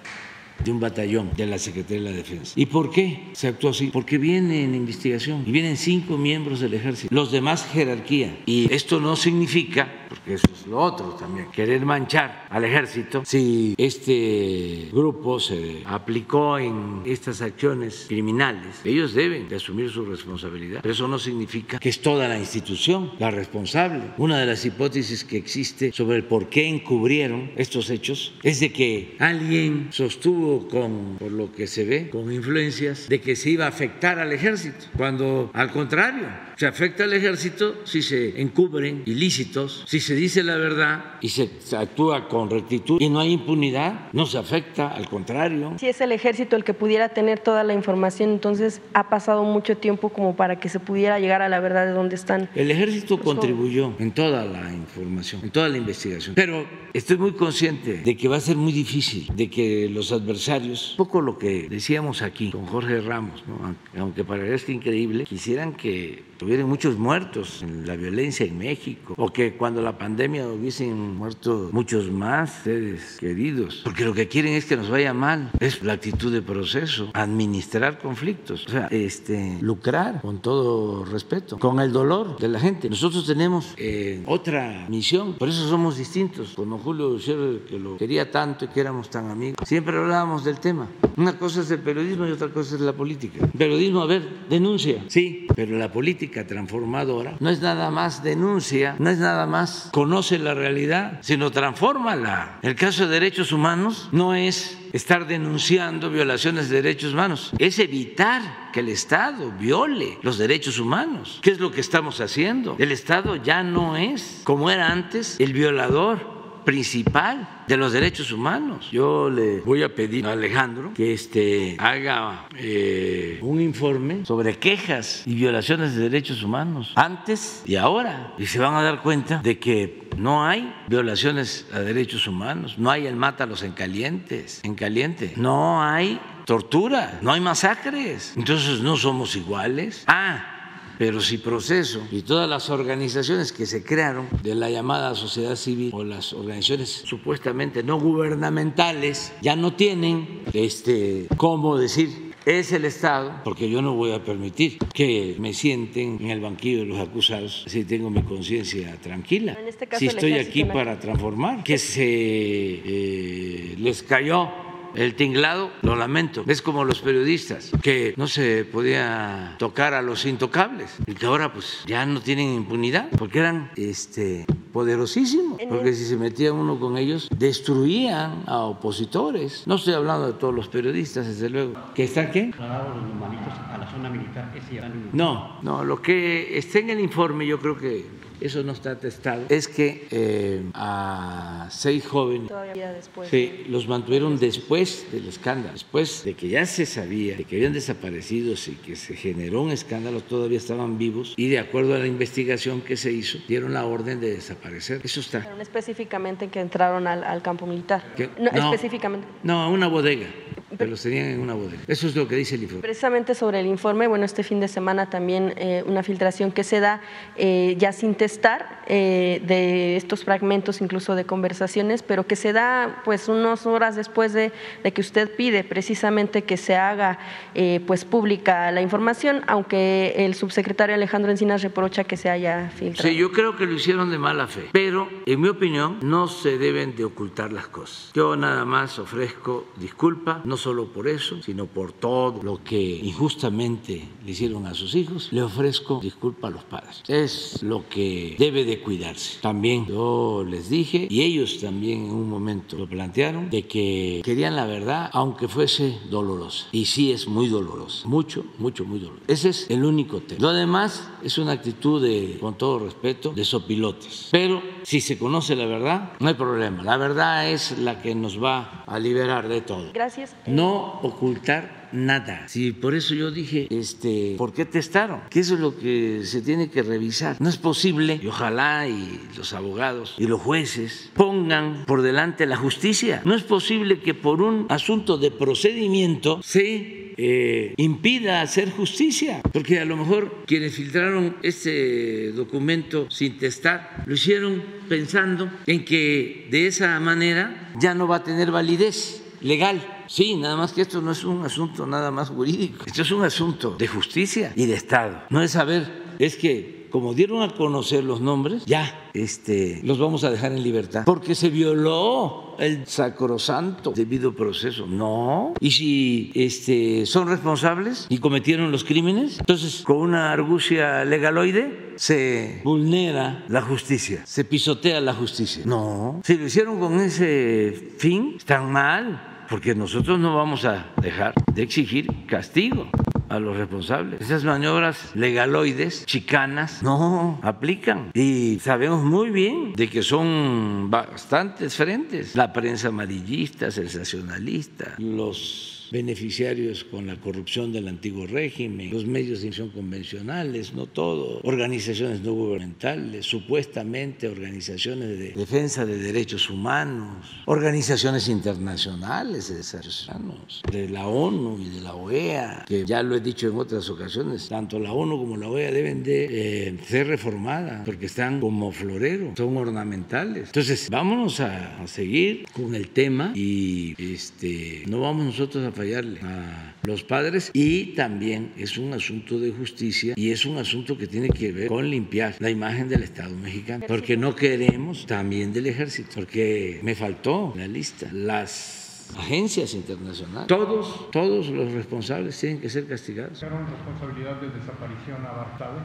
de un batallón de la Secretaría de la Defensa. ¿Y por qué se actuó así? Porque viene en investigación y vienen cinco miembros del ejército, los demás jerarquía. Y esto no significa porque eso es lo otro también, querer manchar al ejército. Si este grupo se aplicó en estas acciones criminales, ellos deben de asumir su responsabilidad, pero eso no significa que es toda la institución la responsable. Una de las hipótesis que existe sobre el por qué encubrieron estos hechos es de que alguien sostuvo con, por lo que se ve, con influencias, de que se iba a afectar al ejército, cuando al contrario, se afecta al ejército si se encubren ilícitos, si se dice la verdad y se actúa con rectitud y no hay impunidad, no se afecta, al contrario. Si es el ejército el que pudiera tener toda la información, entonces ha pasado mucho tiempo como para que se pudiera llegar a la verdad de dónde están. El ejército contribuyó en toda la información, en toda la investigación, pero estoy muy consciente de que va a ser muy difícil, de que los adversarios, un poco lo que decíamos aquí con Jorge Ramos, ¿no? aunque parezca increíble, quisieran que tuvieran muchos muertos en la violencia en México, o que cuando la pandemia hubiesen muerto muchos más seres queridos, porque lo que quieren es que nos vaya mal, es la actitud de proceso, administrar conflictos, o sea, este, lucrar con todo respeto, con el dolor de la gente. Nosotros tenemos eh, otra misión, por eso somos distintos, con don Julio Scherrer, que lo quería tanto y que éramos tan amigos, siempre hablábamos del tema. Una cosa es el periodismo y otra cosa es la política. El periodismo, a ver, denuncia, sí, pero la política transformadora no es nada más denuncia, no es nada más conoce la realidad, sino transfórmala. El caso de derechos humanos no es estar denunciando violaciones de derechos humanos, es evitar que el Estado viole los derechos humanos. ¿Qué es lo que estamos haciendo? El Estado ya no es, como era antes, el violador principal de los derechos humanos. Yo le voy a pedir a Alejandro que este, haga eh, un informe sobre quejas y violaciones de derechos humanos antes y ahora. Y se van a dar cuenta de que no hay violaciones a derechos humanos, no hay el mátalos en calientes, en caliente, no hay tortura, no hay masacres. Entonces no somos iguales. Ah, pero si proceso y todas las organizaciones que se crearon de la llamada sociedad civil o las organizaciones supuestamente no gubernamentales ya no tienen este cómo decir es el Estado, porque yo no voy a permitir que me sienten en el banquillo de los acusados si tengo mi conciencia tranquila. Este caso, si estoy aquí para transformar, que se eh, les cayó el tinglado, lo lamento. Es como los periodistas, que no se podía tocar a los intocables y que ahora pues ya no tienen impunidad porque eran este, poderosísimos. Porque si se metía uno con ellos, destruían a opositores. No estoy hablando de todos los periodistas, desde luego. ¿Que está qué? a la zona militar. No, no, lo que está en el informe yo creo que eso no está atestado, es que eh, a seis jóvenes sí, los mantuvieron después del escándalo, después de que ya se sabía de que habían desaparecido y que se generó un escándalo, todavía estaban vivos y de acuerdo a la investigación que se hizo, dieron la orden de desaparecer. Eso está. Pero no específicamente que entraron al, campo militar. No, no, específicamente. No, a una bodega pero los tenían en una bodega. Eso es lo que dice el informe. Precisamente sobre el informe, bueno, este fin de semana también eh, una filtración que se da eh, ya sin testar eh, de estos fragmentos, incluso de conversaciones, pero que se da pues unas horas después de, que usted pide precisamente que se haga pues pública la información, aunque el subsecretario Alejandro Encinas reprocha que se haya filtrado. Sí, yo creo que lo hicieron de mala fe, pero en mi opinión no se deben de ocultar las cosas. Yo nada más ofrezco disculpa, no solo por eso, sino por todo lo que injustamente le hicieron a sus hijos, le ofrezco disculpa a los padres. Es lo que debe de cuidarse. También yo les dije, y ellos también en un momento lo plantearon, de que querían la verdad, aunque fuese dolorosa. Y sí es muy dolorosa, mucho, mucho, muy dolorosa. Ese es el único tema. Lo demás es una actitud de, con todo respeto, de sopilotes. Pero si se conoce la verdad, no hay problema. La verdad es la que nos va a liberar de todo. Gracias no ocultar nada. Si por eso yo dije, este, ¿por qué testaron? Que eso es lo que se tiene que revisar. No es posible, y ojalá y los abogados y los jueces pongan por delante la justicia. No es posible que por un asunto de procedimiento se eh, impida hacer justicia, porque a lo mejor quienes filtraron este documento sin testar lo hicieron pensando en que de esa manera ya no va a tener validez legal. Sí, nada más que esto no es un asunto nada más jurídico, esto es un asunto de justicia y de Estado. No es saber, es que como dieron a conocer los nombres, ya este, los vamos a dejar en libertad, porque se violó el sacrosanto debido proceso. No. Y si este, son responsables y cometieron los crímenes, entonces con una argucia legaloide se vulnera la justicia, se pisotea la justicia. No. Si lo hicieron con ese fin, están mal porque nosotros no vamos a dejar de exigir castigo a los responsables. Esas maniobras legaloides, chicanas, no aplican. Y sabemos muy bien de que son bastantes frentes. La prensa amarillista, sensacionalista, los beneficiarios con la corrupción del antiguo régimen, los medios de información convencionales, no todo, organizaciones no gubernamentales, supuestamente organizaciones de defensa de derechos humanos, organizaciones internacionales de derechos humanos, de la ONU y de la OEA, que ya lo he dicho en otras ocasiones, tanto la ONU como la OEA deben de eh, ser reformadas porque están como florero, son ornamentales. Entonces, vámonos a, a seguir con el tema y este, no vamos nosotros a fallarle a los padres y también es un asunto de justicia y es un asunto que tiene que ver con limpiar la imagen del Estado mexicano, porque no queremos también del ejército, porque me faltó la lista. Las agencias internacionales. Todos, todos los responsables tienen que ser castigados. ¿Fueron responsabilidad de desaparición a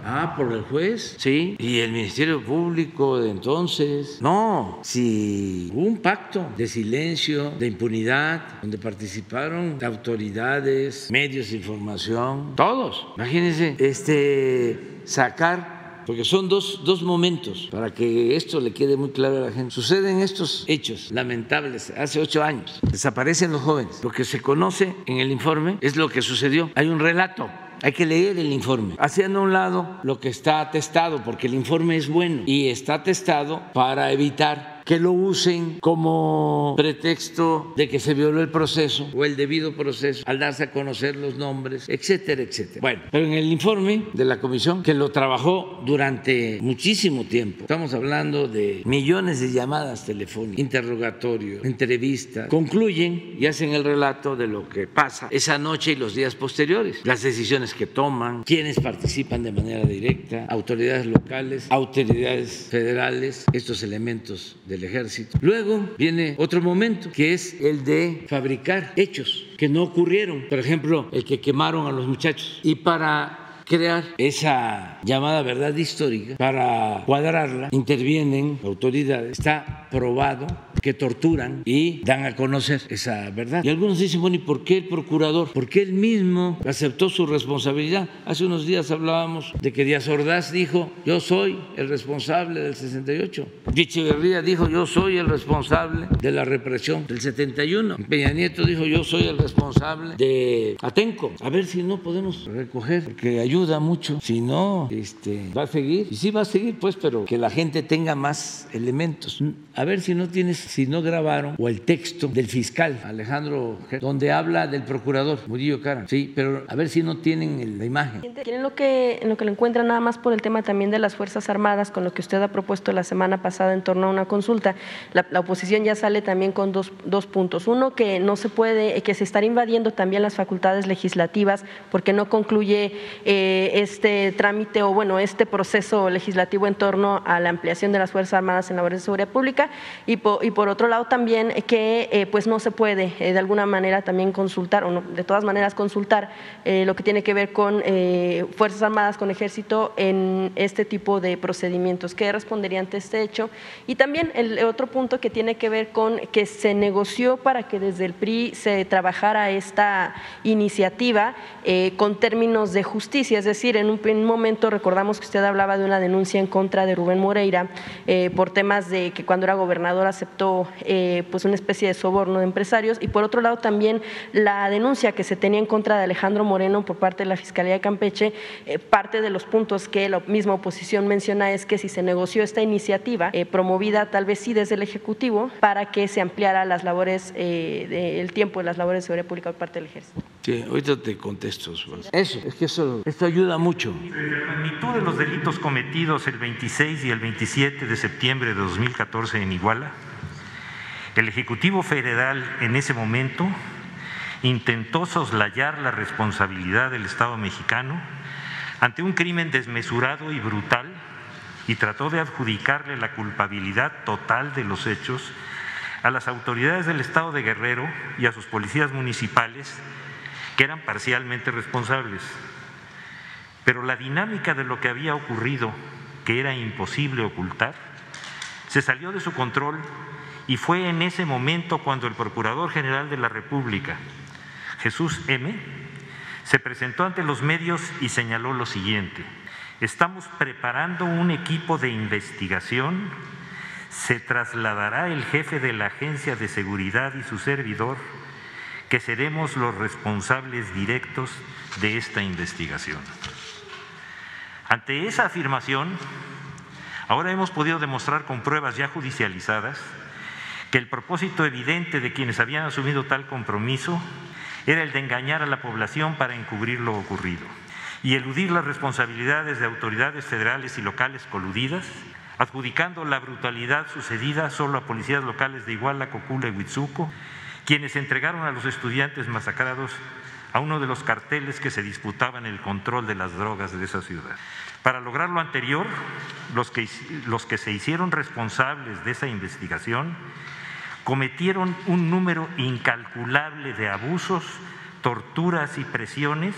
Ah, por el juez, sí. Y el Ministerio Público de entonces. No, si hubo un pacto de silencio, de impunidad, donde participaron autoridades, medios de información, todos. Imagínense, este, sacar porque son dos, dos, momentos para que esto le quede muy claro a la gente. Suceden estos hechos lamentables hace ocho años. Desaparecen los jóvenes. Lo que se conoce en el informe es lo que sucedió. Hay un relato. Hay que leer el informe, haciendo a un lado lo que está atestado, porque el informe es bueno y está atestado para evitar que lo usen como pretexto de que se violó el proceso o el debido proceso al darse a conocer los nombres, etcétera, etcétera. Bueno, pero en el informe de la comisión, que lo trabajó durante muchísimo tiempo, estamos hablando de millones de llamadas telefónicas, interrogatorios, entrevistas, concluyen y hacen el relato de lo que pasa esa noche y los días posteriores, las decisiones que toman, quienes participan de manera directa, autoridades locales, autoridades federales, estos elementos del ejército. Luego viene otro momento que es el de fabricar hechos que no ocurrieron. Por ejemplo, el que quemaron a los muchachos. Y para crear esa llamada verdad histórica, para cuadrarla, intervienen autoridades. Está probado que torturan y dan a conocer esa verdad. Y algunos dicen, bueno, ¿y por qué el procurador? Porque él mismo aceptó su responsabilidad. Hace unos días hablábamos de que Díaz Ordaz dijo, yo soy el responsable del 68. Echeverría dijo, yo soy el responsable de la represión del 71. Peña Nieto dijo, yo soy el responsable de Atenco. A ver si no podemos recoger, porque ayuda mucho. Si no, este, va a seguir. Y sí va a seguir, pues, pero que la gente tenga más elementos. A ver si no tienes si no grabaron, o el texto del fiscal Alejandro, donde habla del procurador Murillo Cara. Sí, pero a ver si no tienen la imagen. ¿Tienen lo que, en lo que lo encuentran nada más por el tema también de las Fuerzas Armadas, con lo que usted ha propuesto la semana pasada en torno a una consulta? La, oposición ya sale también con dos, dos puntos. Uno, que no se puede, que se están invadiendo también las facultades legislativas porque no concluye eh, este trámite o, bueno, este proceso legislativo en torno a la ampliación de las Fuerzas Armadas en labores de seguridad pública y y por por otro lado también que eh, pues no se puede eh, de alguna manera también consultar, o de todas maneras consultar eh, lo que tiene que ver con Fuerzas Armadas, con Ejército en este tipo de procedimientos. ¿Qué respondería ante este hecho? Y también el otro punto que tiene que ver con que se negoció para que desde el PRI se trabajara esta iniciativa con términos de justicia, es decir, en un, en un, momento recordamos que usted hablaba de una denuncia en contra de Rubén Moreira por temas de que cuando era gobernador aceptó eh, pues una especie de soborno de empresarios y por otro lado también la denuncia que se tenía en contra de Alejandro Moreno por parte de la Fiscalía de Campeche, eh, parte de los puntos que la misma oposición menciona es que si se negoció esta iniciativa eh, promovida tal vez sí desde el Ejecutivo para que se ampliara las labores, el tiempo de las labores de seguridad pública por parte del Ejército. Sí, ahorita te contesto. Eso, es que eso, esto ayuda mucho. La magnitud de los delitos cometidos el 26 y el 27 de septiembre de 2014 en Iguala el Ejecutivo Federal en ese momento intentó soslayar la responsabilidad del Estado mexicano ante un crimen desmesurado y brutal y trató de adjudicarle la culpabilidad total de los hechos a las autoridades del Estado de Guerrero y a sus policías municipales, que eran parcialmente responsables. Pero la dinámica de lo que había ocurrido, que era imposible ocultar, se salió de su control y fue en ese momento cuando el Procurador General de la República, Jesús M., se presentó ante los medios y señaló lo siguiente, estamos preparando un equipo de investigación, se trasladará el jefe de la Agencia de Seguridad y su servidor, que seremos los responsables directos de esta investigación. Ante esa afirmación, ahora hemos podido demostrar con pruebas ya judicializadas que el propósito evidente de quienes habían asumido tal compromiso era el de engañar a la población para encubrir lo ocurrido y eludir las responsabilidades de autoridades federales y locales coludidas, adjudicando la brutalidad sucedida solo a policías locales de Iguala, Cocula y Huitzuco, quienes entregaron a los estudiantes masacrados a uno de los carteles que se disputaban el control de las drogas de esa ciudad. Para lograr lo anterior, los que, los que se hicieron responsables de esa investigación cometieron un número incalculable de abusos, torturas y presiones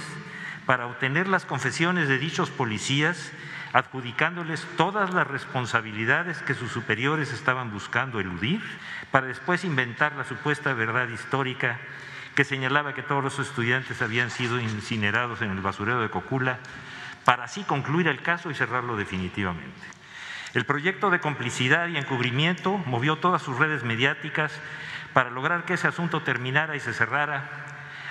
para obtener las confesiones de dichos policías, adjudicándoles todas las responsabilidades que sus superiores estaban buscando eludir, para después inventar la supuesta verdad histórica que señalaba que todos los estudiantes habían sido incinerados en el basurero de Cocula, para así concluir el caso y cerrarlo definitivamente. El proyecto de complicidad y encubrimiento movió todas sus redes mediáticas para lograr que ese asunto terminara y se cerrara,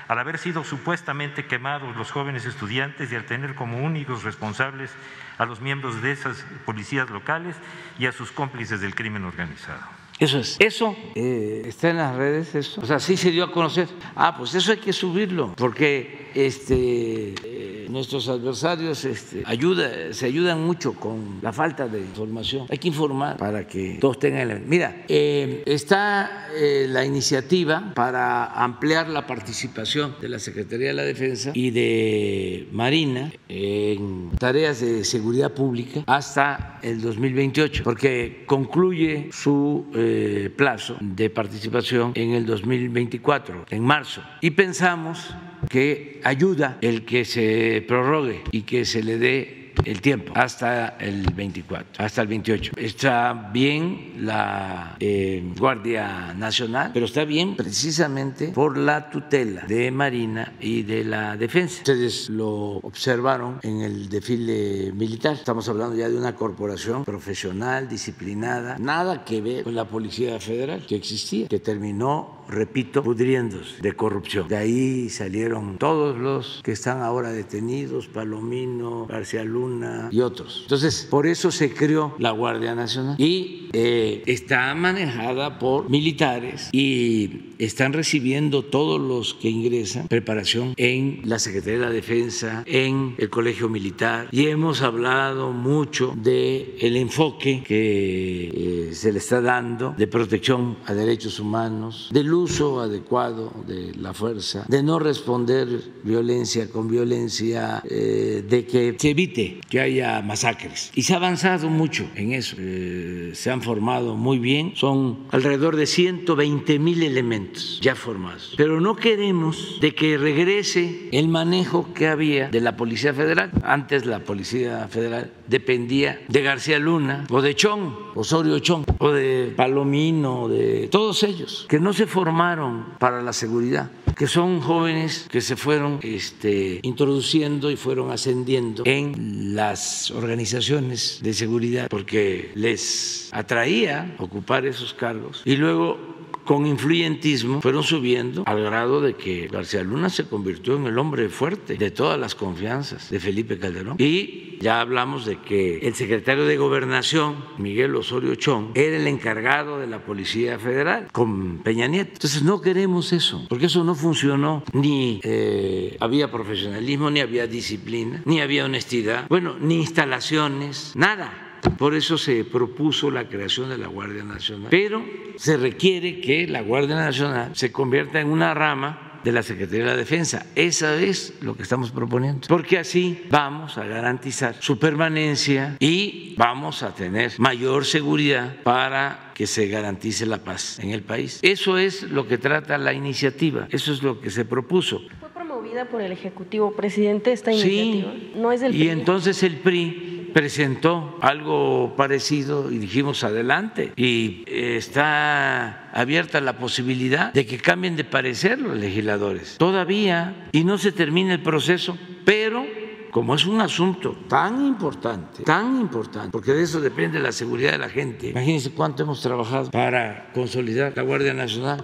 al haber sido supuestamente quemados los jóvenes estudiantes y al tener como únicos responsables a los miembros de esas policías locales y a sus cómplices del crimen organizado. Eso es. Eso eh, está en las redes, eso. O sea, sí se dio a conocer. Ah, pues eso hay que subirlo, porque este nuestros adversarios este, ayuda, se ayudan mucho con la falta de información. Hay que informar para que todos tengan el... Mira, eh, está eh, la iniciativa para ampliar la participación de la Secretaría de la Defensa y de Marina en tareas de seguridad pública hasta el 2028, porque concluye su eh, plazo de participación en el 2024, en marzo. Y pensamos que ayuda el que se prorrogue y que se le dé el tiempo hasta el 24, hasta el 28. Está bien la eh, Guardia Nacional, pero está bien precisamente por la tutela de Marina y de la Defensa. Ustedes lo observaron en el desfile militar. Estamos hablando ya de una corporación profesional, disciplinada, nada que ver con la Policía Federal que existía, que terminó repito, pudriéndose de corrupción. De ahí salieron todos los que están ahora detenidos, Palomino, García Luna, y otros. Entonces, por eso se creó la Guardia Nacional y eh, está manejada por militares y están recibiendo todos los que ingresan preparación en la Secretaría de la Defensa, en el Colegio Militar y hemos hablado mucho de el enfoque que eh, se le está dando de protección a derechos humanos, uso adecuado de la fuerza, de no responder violencia con violencia, eh, de que se evite que haya masacres. Y se ha avanzado mucho en eso. Eh, se han formado muy bien. Son alrededor de 120 mil elementos ya formados. Pero no queremos de que regrese el manejo que había de la Policía Federal. Antes la Policía Federal dependía de García Luna o de Chong, Osorio Chong, o de Palomino, de todos ellos, que no se formaron para la seguridad que son jóvenes que se fueron este, introduciendo y fueron ascendiendo en las organizaciones de seguridad porque les atraía ocupar esos cargos. Y luego con influyentismo fueron subiendo al grado de que García Luna se convirtió en el hombre fuerte de todas las confianzas de Felipe Calderón. Y ya hablamos de que el secretario de Gobernación, Miguel Osorio Chong, era el encargado de la Policía Federal con Peña Nieto. Entonces no queremos eso, porque eso no funcionó. Ni eh, había profesionalismo, ni había disciplina, ni había honestidad, bueno, ni instalaciones, nada. Por eso se propuso la creación de la Guardia Nacional. Pero se requiere que la Guardia Nacional se convierta en una rama de la Secretaría de la Defensa. Eso es lo que estamos proponiendo, porque así vamos a garantizar su permanencia y vamos a tener mayor seguridad para que se garantice la paz en el país. Eso es lo que trata la iniciativa, eso es lo que se propuso. ¿Fue promovida por el Ejecutivo, presidente, esta iniciativa? Sí, no es del y PRI. entonces el PRI presentó algo parecido y dijimos adelante y eh, está abierta la posibilidad de que cambien de parecer los legisladores todavía y no se termina el proceso, pero como es un asunto tan importante, tan importante, porque de eso depende la seguridad de la gente. Imagínense cuánto hemos trabajado para consolidar la Guardia Nacional.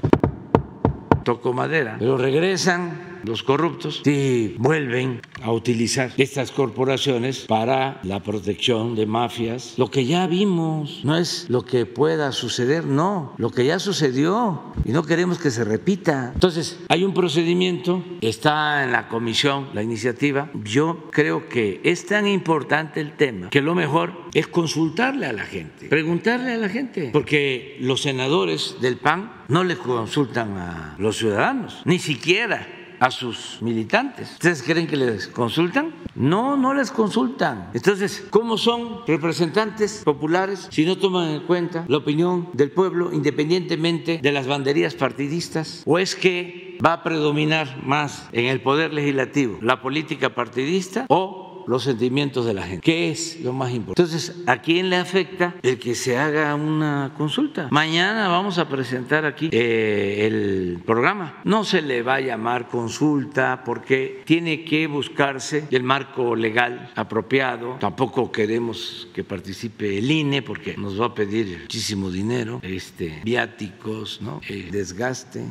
Toco madera, pero regresan los corruptos y vuelven a utilizar estas corporaciones para la protección de mafias. Lo que ya vimos no es lo que pueda suceder, no, lo que ya sucedió y no queremos que se repita. Entonces, hay un procedimiento, está en la comisión la iniciativa. Yo creo que es tan importante el tema que lo mejor es consultarle a la gente, preguntarle a la gente, porque los senadores del PAN no le consultan a los ciudadanos, ni siquiera a sus militantes. ¿Ustedes creen que les consultan? No, no les consultan. Entonces, ¿cómo son representantes populares si no toman en cuenta la opinión del pueblo independientemente de las banderías partidistas? ¿O es que va a predominar más en el poder legislativo la política partidista o los sentimientos de la gente. ¿Qué es lo más importante? Entonces, ¿a quién le afecta el que se haga una consulta? Mañana vamos a presentar aquí eh, el programa. No se le va a llamar consulta porque tiene que buscarse el marco legal apropiado. Tampoco queremos que participe el INE porque nos va a pedir muchísimo dinero, este, viáticos, ¿no? El desgaste.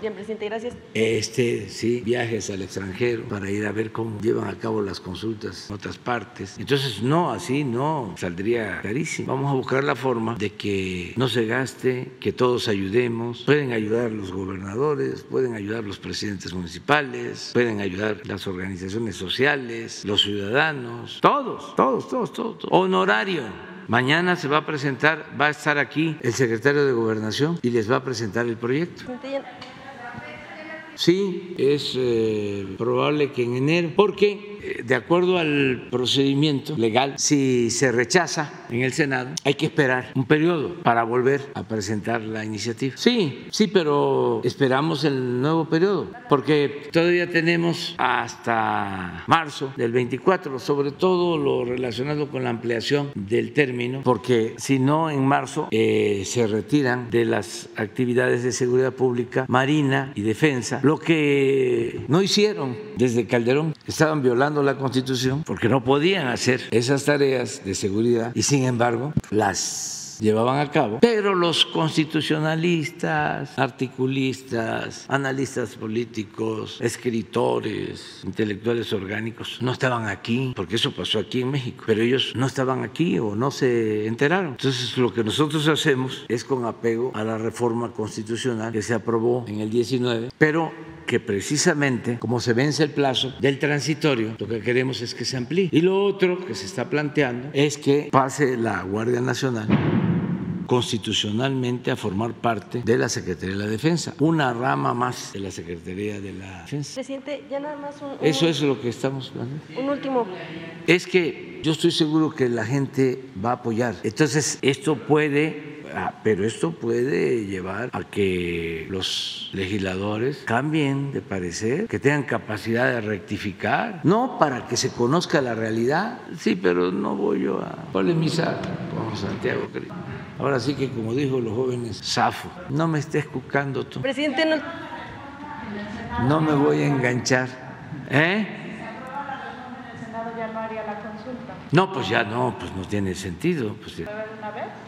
Bien, presidente, gracias. Este, sí, viajes al extranjero para ir a ver cómo llevan a cabo las consultas en otras partes. Entonces, no, así no, saldría carísimo. Vamos a buscar la forma de que no se gaste, que todos ayudemos. Pueden ayudar los gobernadores, pueden ayudar los presidentes municipales, pueden ayudar las organizaciones sociales, los ciudadanos, todos, todos, todos, todos. Honorario. Mañana se va a presentar, va a estar aquí el secretario de Gobernación y les va a presentar el proyecto. Sí, es eh, probable que en enero, porque de acuerdo al procedimiento legal, si se rechaza en el Senado, hay que esperar un periodo para volver a presentar la iniciativa. Sí, sí, pero esperamos el nuevo periodo, porque todavía tenemos hasta marzo del 24, sobre todo lo relacionado con la ampliación del término, porque si no, en marzo eh, se retiran de las actividades de seguridad pública, marina y defensa, lo que no hicieron desde Calderón. Estaban violando la Constitución porque no podían hacer esas tareas de seguridad y sin embargo las llevaban a cabo, pero los constitucionalistas, articulistas, analistas políticos, escritores, intelectuales orgánicos no estaban aquí, porque eso pasó aquí en México, pero ellos no estaban aquí o no se enteraron. Entonces lo que nosotros hacemos es con apego a la reforma constitucional que se aprobó en el 19, pero que precisamente como se vence el plazo del transitorio, lo que queremos es que se amplíe. Y lo otro que se está planteando es que pase la Guardia Nacional constitucionalmente a formar parte de la Secretaría de la Defensa, una rama más de la Secretaría de la Defensa. Presidente, ya nada más un, un- Eso es lo que estamos planteando. un último. Es que yo estoy seguro que la gente va a apoyar. Entonces, esto puede, ah, pero esto puede llevar a que los legisladores cambien de parecer, que tengan capacidad de rectificar, no para que se conozca la realidad. Sí, pero no voy yo a polemizar con Santiago. Krill. Ahora sí que, como dijo los jóvenes, zafo, no me estés cucando tú, Presidente, no, no me voy a enganchar. ¿Eh? No, pues ya no, pues no tiene sentido. Pues, ya.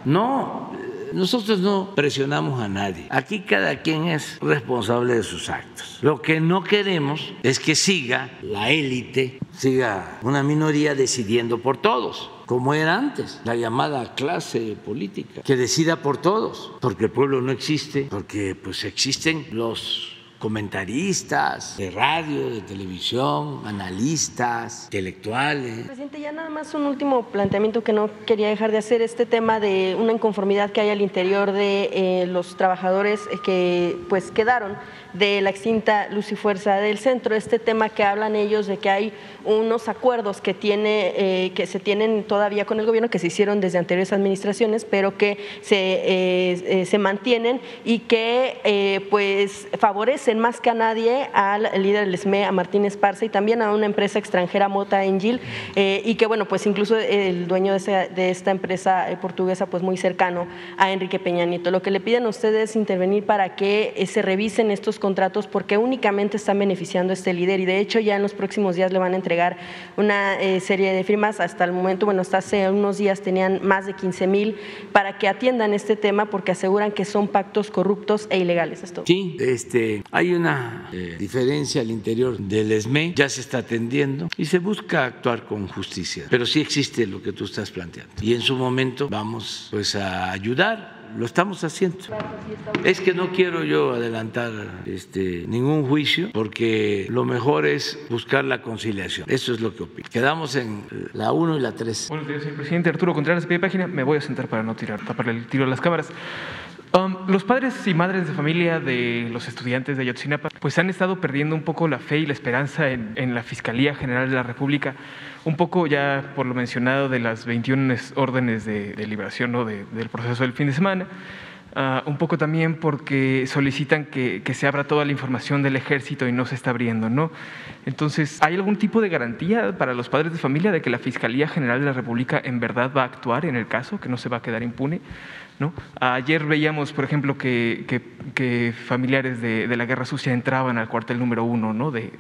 no, nosotros no presionamos a nadie. Aquí cada quien es responsable de sus actos. Lo que no queremos es que siga la élite, siga una minoría decidiendo por todos. Como era antes, la llamada clase política, que decida por todos, porque el pueblo no existe, porque pues existen los comentaristas de radio, de televisión, analistas, intelectuales. Presidente, ya nada más un último planteamiento que no quería dejar de hacer, este tema de una inconformidad que hay al interior de eh, los trabajadores que pues quedaron de la extinta Luz y Fuerza del Centro, este tema que hablan ellos de que hay unos acuerdos que, tiene, eh, que se tienen todavía con el gobierno, que se hicieron desde anteriores administraciones, pero que se, eh, eh, se mantienen y que pues favorecen más que a nadie al líder del SME, a Martín Esparza, y también a una empresa extranjera, Mota Engil, y que bueno, pues incluso el dueño de, de esta empresa portuguesa, pues muy cercano a Enrique Peña Nieto. Lo que le piden a ustedes es intervenir para que se revisen estos contratos porque únicamente están beneficiando a este líder y de hecho ya en los próximos días le van a entregar una eh, serie de firmas. Hasta el momento, bueno, hasta hace unos días tenían más de 15 mil para que atiendan este tema porque aseguran que son pactos corruptos e ilegales. Esto. Sí, este, hay una eh, diferencia al interior del ESME, ya se está atendiendo y se busca actuar con justicia, pero sí existe lo que tú estás planteando y en su momento vamos pues a ayudar lo estamos haciendo. Es que no quiero yo adelantar este, ningún juicio porque lo mejor es buscar la conciliación. Eso es lo que opino. Quedamos en la 1 y la 3. Buenos días, señor presidente. Arturo Contreras, de página. Me voy a sentar para no tirar, taparle el tiro a las cámaras. Um, los padres y madres de familia de los estudiantes de Ayotzinapa pues han estado perdiendo un poco la fe y la esperanza en, en la Fiscalía General de la República un poco ya por lo mencionado de las 21 órdenes de, liberación ¿no? del proceso del fin de semana, uh, un poco también porque solicitan que, que, se abra toda la información del ejército y no se está abriendo. ¿no? Entonces, ¿hay algún tipo de garantía para los padres de familia de que la Fiscalía General de la República en verdad va a actuar en el caso, que no se va a quedar impune? ¿No? Ayer veíamos, por ejemplo, que, familiares de, la Guerra Sucia entraban al cuartel número uno ¿no? de,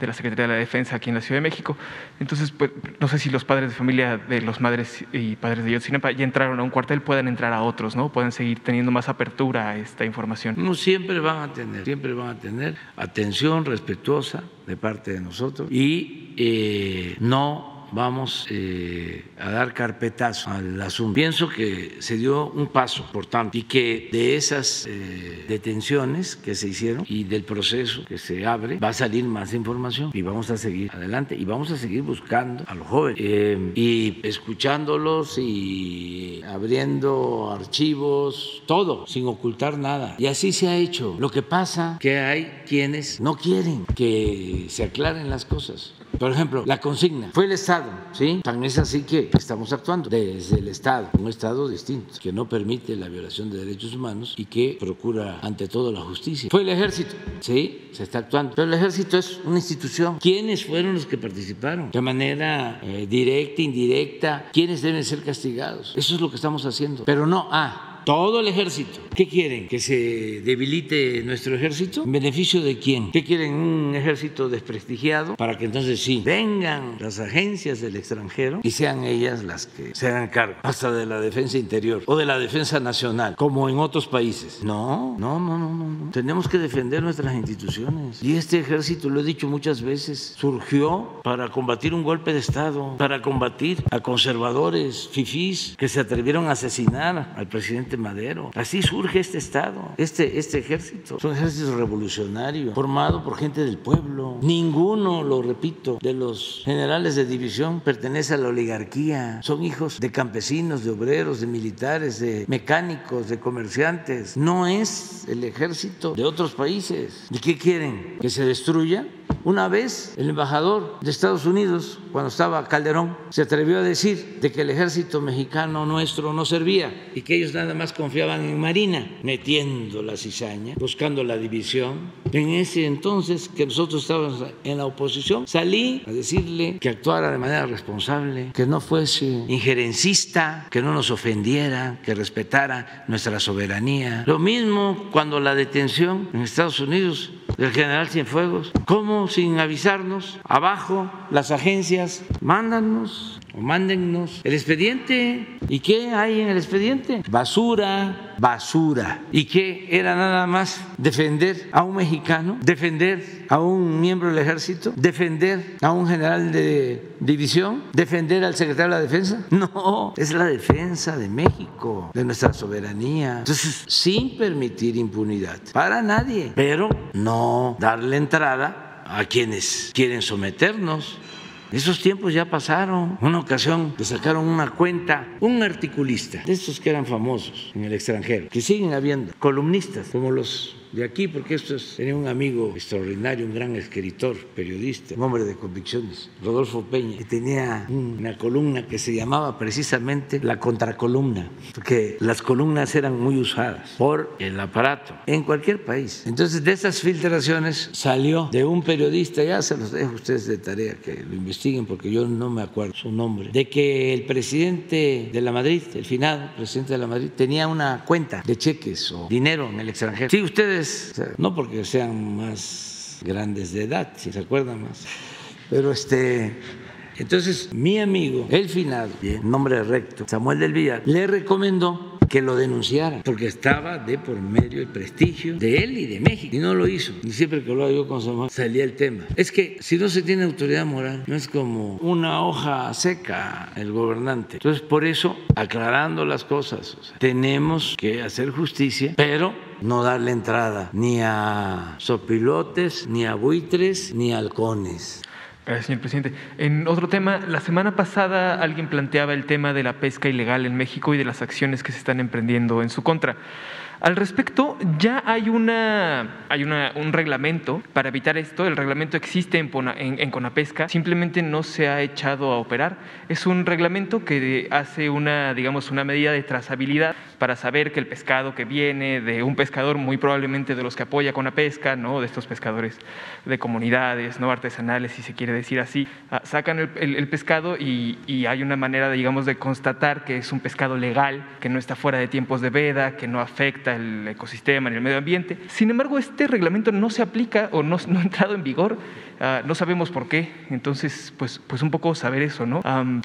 la Secretaría de la Defensa aquí en la Ciudad de México. Entonces, pues, no sé si los padres de familia de los madres y padres de Yotzinapa ya entraron a un cuartel, puedan entrar a otros, ¿no? Pueden seguir teniendo más apertura a esta información. No, siempre van a tener, siempre van a tener atención respetuosa de parte de nosotros y eh, no vamos eh, a dar carpetazo al asunto. Pienso que se dio un paso importante y que de esas eh, detenciones que se hicieron y del proceso que se abre va a salir más información y vamos a seguir adelante y vamos a seguir buscando a los jóvenes eh, y escuchándolos y abriendo archivos, todo, sin ocultar nada. Y así se ha hecho. Lo que pasa que hay quienes no quieren que se aclaren las cosas. Por ejemplo, la consigna fue el Estado, ¿sí? Tan es así que estamos actuando desde el Estado, un Estado distinto, que no permite la violación de derechos humanos y que procura ante todo la justicia. Fue el Ejército, ¿sí? Se está actuando. Pero el Ejército es una institución. ¿Quiénes fueron los que participaron? De manera eh, directa, indirecta, ¿quiénes deben ser castigados? Eso es lo que estamos haciendo. Pero no, ah, todo el ejército. ¿Qué quieren? ¿Que se debilite nuestro ejército? ¿En beneficio de quién? ¿Qué quieren? ¿Un ejército desprestigiado? Para que entonces sí, vengan las agencias del extranjero y sean ellas las que se hagan cargo, hasta de la defensa interior o de la defensa nacional, como en otros países. No, no, no, no, no. Tenemos que defender nuestras instituciones. Y este ejército, lo he dicho muchas veces, surgió para combatir un golpe de Estado, para combatir a conservadores, fifís, que se atrevieron a asesinar al presidente Madero. Así surge este Estado, este, este ejército. Es un ejército revolucionario, formado por gente del pueblo. Ninguno, lo repito, de los generales de división pertenece a la oligarquía. Son hijos de campesinos, de obreros, de militares, de mecánicos, de comerciantes. No es el ejército de otros países. ¿De qué quieren? ¿Que se destruya? Una vez el embajador de Estados Unidos, cuando estaba Calderón, se atrevió a decir de que el ejército mexicano nuestro no servía y que ellos nada más confiaban en Marina, metiendo la cizaña, buscando la división. En ese entonces que nosotros estábamos en la oposición, salí a decirle que actuara de manera responsable, que no fuese injerencista, que no nos ofendiera, que respetara nuestra soberanía. Lo mismo cuando la detención en Estados Unidos del general Cienfuegos, ¿cómo sin avisarnos? Abajo las agencias, mándanos o mándennos el expediente. ¿Y qué hay en el expediente? Basura, basura. ¿Y qué era nada más defender a un mexicano, defender a un miembro del ejército, defender a un general de división, defender al secretario de la defensa? <laughs> No, es la defensa de México, de nuestra soberanía. Entonces, sin permitir impunidad para nadie, pero no darle entrada a quienes quieren someternos. Esos tiempos ya pasaron. Una ocasión le sacaron una cuenta, un articulista, de estos que eran famosos en el extranjero, que siguen habiendo, columnistas como los de aquí, porque esto es, tenía un amigo extraordinario, un gran escritor, periodista, un hombre de convicciones, Rodolfo Peña, que tenía una columna que se llamaba precisamente la contracolumna, porque las columnas eran muy usadas por el aparato en cualquier país. Entonces, de esas filtraciones salió de un periodista, ya se los dejo a ustedes de tarea que lo investiguen, porque yo no me acuerdo su nombre, de que el presidente de la Madrid, el finado presidente de la Madrid, tenía una cuenta de cheques o dinero en el extranjero. Sí, ustedes no porque sean más grandes de edad, si se acuerdan más, pero este, entonces mi amigo, el finado, nombre recto, Samuel del Villar, le recomendó que lo denunciara, porque estaba de por medio el prestigio de él y de México, y no lo hizo. Y siempre que lo hago con Samuel salía el tema. Es que si no se tiene autoridad moral, no es como una hoja seca el gobernante. Entonces, por eso, aclarando las cosas, tenemos que hacer justicia, pero no darle entrada ni a sopilotes, ni a buitres, ni a halcones. Gracias, señor presidente. En otro tema, la semana pasada alguien planteaba el tema de la pesca ilegal en México y de las acciones que se están emprendiendo en su contra. Al respecto, ya hay, una, hay un reglamento para evitar esto. El reglamento existe en, Conapesca, simplemente no se ha echado a operar. Es un reglamento que hace una, digamos, una medida de trazabilidad para saber que el pescado que viene de un pescador, muy probablemente de los que apoya Conapesca, ¿no? de estos pescadores de comunidades, no artesanales, si se quiere decir así, ah, sacan el, pescado y, y, hay una manera, digamos, de constatar que es un pescado legal, que no está fuera de tiempos de veda, que no afecta el ecosistema ni el medio ambiente. Sin embargo, este reglamento no se aplica o no, ha entrado en vigor. Uh, no sabemos por qué. Entonces, pues, pues un poco saber eso, ¿no?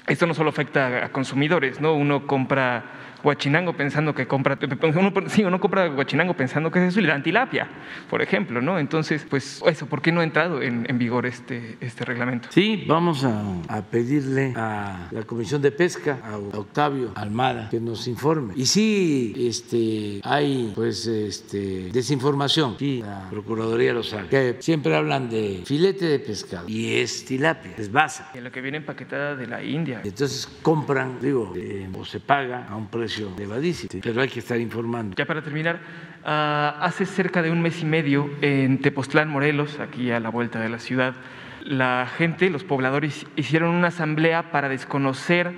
Esto no solo afecta a consumidores, ¿no? Uno compra guachinango pensando que compra, uno, sí, uno compra guachinango pensando que es eso y le dan tilapia, por ejemplo, ¿no? Entonces, pues eso, ¿por qué no ha entrado en, en vigor este, este reglamento? Sí, vamos a, a, pedirle a la Comisión de Pesca, a Octavio Almada, que nos informe. Y sí, este, hay pues este, desinformación, sí, la Procuraduría lo sabe, que siempre hablan de filete de pescado y es tilapia, es basa. En lo que viene empaquetada de la India. Entonces compran, digo, eh, o se paga a un precio elevadísimo, pero hay que estar informando. Ya para terminar, uh, hace cerca de un mes y medio en Tepoztlán, Morelos, aquí a la vuelta de la ciudad, la gente, los pobladores, hicieron una asamblea para desconocer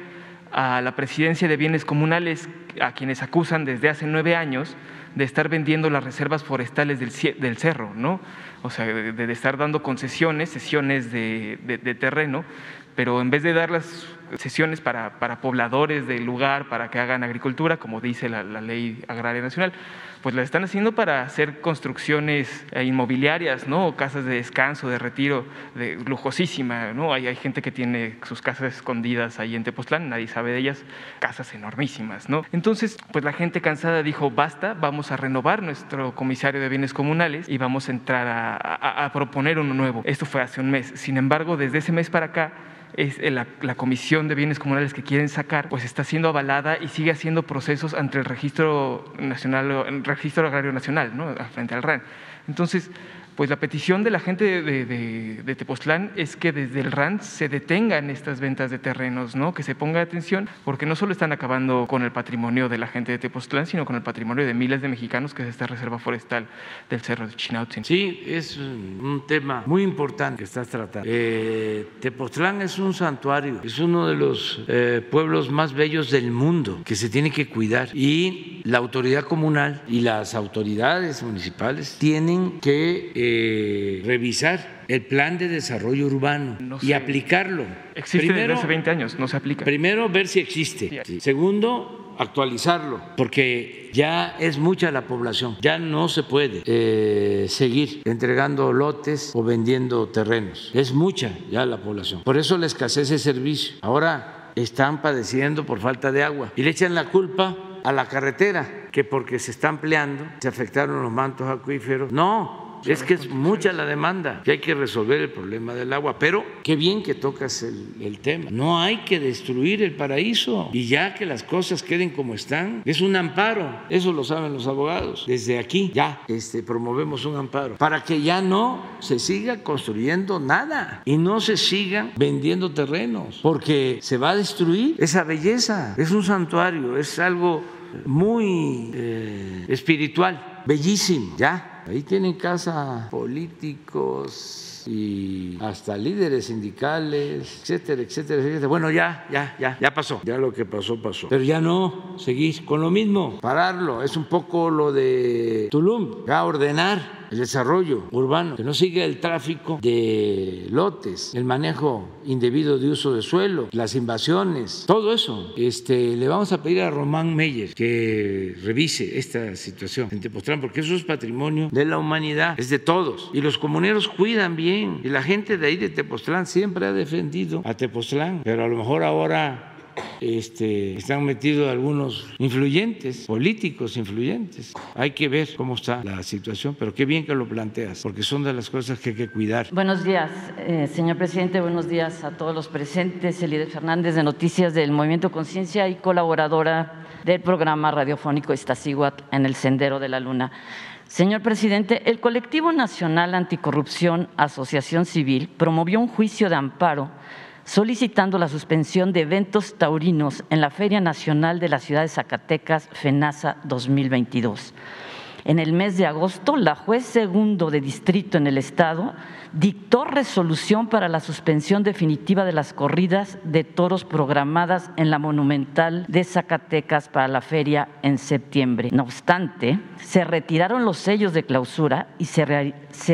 a la presidencia de bienes comunales, a quienes acusan desde hace nueve años de estar vendiendo las reservas forestales del, cerro, ¿no? O sea, de, estar dando concesiones, sesiones de terreno, pero en vez de dar las sesiones para, para, pobladores del lugar, para que hagan agricultura, como dice la, ley agraria nacional, pues la están haciendo para hacer construcciones eh, inmobiliarias, ¿no? casas de descanso, de retiro, de, lujosísima. ¿no? Hay, hay gente que tiene sus casas escondidas ahí en Tepoztlán, nadie sabe de ellas, casas enormísimas. ¿no? Entonces, pues la gente cansada dijo, basta, vamos a renovar nuestro comisario de bienes comunales y vamos a entrar a proponer uno nuevo. Esto fue hace un mes. Sin embargo, desde ese mes para acá, es la, la, Comisión de Bienes Comunales que quieren sacar, pues está siendo avalada y sigue haciendo procesos ante el Registro Nacional, el Registro Agrario Nacional, ¿no? frente al RAN. Entonces, pues la petición de la gente de, Tepoztlán es que desde el RAN se detengan estas ventas de terrenos, ¿no? que se ponga atención, porque no solo están acabando con el patrimonio de la gente de Tepoztlán, sino con el patrimonio de miles de mexicanos, que es esta reserva forestal del Cerro de Chinautzin. Sí, es un tema muy importante que estás tratando. Eh, Tepoztlán es un santuario, es uno de los eh, pueblos más bellos del mundo que se tiene que cuidar y la autoridad comunal y las autoridades municipales tienen que eh, revisar el plan de desarrollo urbano No y sé. aplicarlo. Existe desde hace 20 años, no se aplica. Primero, ver si existe. Sí. Segundo, actualizarlo, porque ya es mucha la población, ya no se puede eh, seguir entregando lotes o vendiendo terrenos. Es mucha ya la población. Por eso la escasez de servicio. Ahora están padeciendo por falta de agua y le echan la culpa a la carretera, que porque se está ampliando, se afectaron los mantos acuíferos. No, es que es mucha la demanda, que hay que resolver el problema del agua, pero qué bien que tocas el, tema. No hay que destruir el paraíso y ya que las cosas queden como están, es un amparo, eso lo saben los abogados. Desde aquí ya este, promovemos un amparo para que ya no se siga construyendo nada y no se sigan vendiendo terrenos, porque se va a destruir esa belleza, es un santuario, es algo muy eh, espiritual, bellísimo, ya Ahí tienen casa políticos y hasta líderes sindicales, etcétera, etcétera, etcétera. Bueno, ya, ya, ya, ya pasó. Ya lo que pasó, pasó. Pero ya no, seguís con lo mismo, pararlo. Es un poco lo de Tulum, ya ordenar el desarrollo urbano, que no siga el tráfico de lotes, el manejo indebido de uso de suelo, las invasiones, todo eso. Este, le vamos a pedir a Román Meyer que revise esta situación en Tepoztlán, porque eso es patrimonio de la humanidad, es de todos. Y los comuneros cuidan bien, y la gente de ahí de Tepoztlán siempre ha defendido a Tepoztlán, pero a lo mejor ahora este, están metidos algunos influyentes, políticos influyentes. Hay que ver cómo está la situación, pero qué bien que lo planteas, porque son de las cosas que hay que cuidar. Buenos días, eh, señor presidente, buenos días a todos los presentes. Elide Fernández de Noticias del Movimiento Conciencia y colaboradora del programa radiofónico Iztaccíhuatl en el Sendero de la Luna. Señor presidente, el Colectivo Nacional Anticorrupción Asociación Civil promovió un juicio de amparo solicitando la suspensión de eventos taurinos en la Feria Nacional de la Ciudad de Zacatecas, FENASA 2022. En el mes de agosto, la juez segundo de distrito en el Estado dictó resolución para la suspensión definitiva de las corridas de toros programadas en la Monumental de Zacatecas para la feria en septiembre. No obstante, se retiraron los sellos de clausura y se,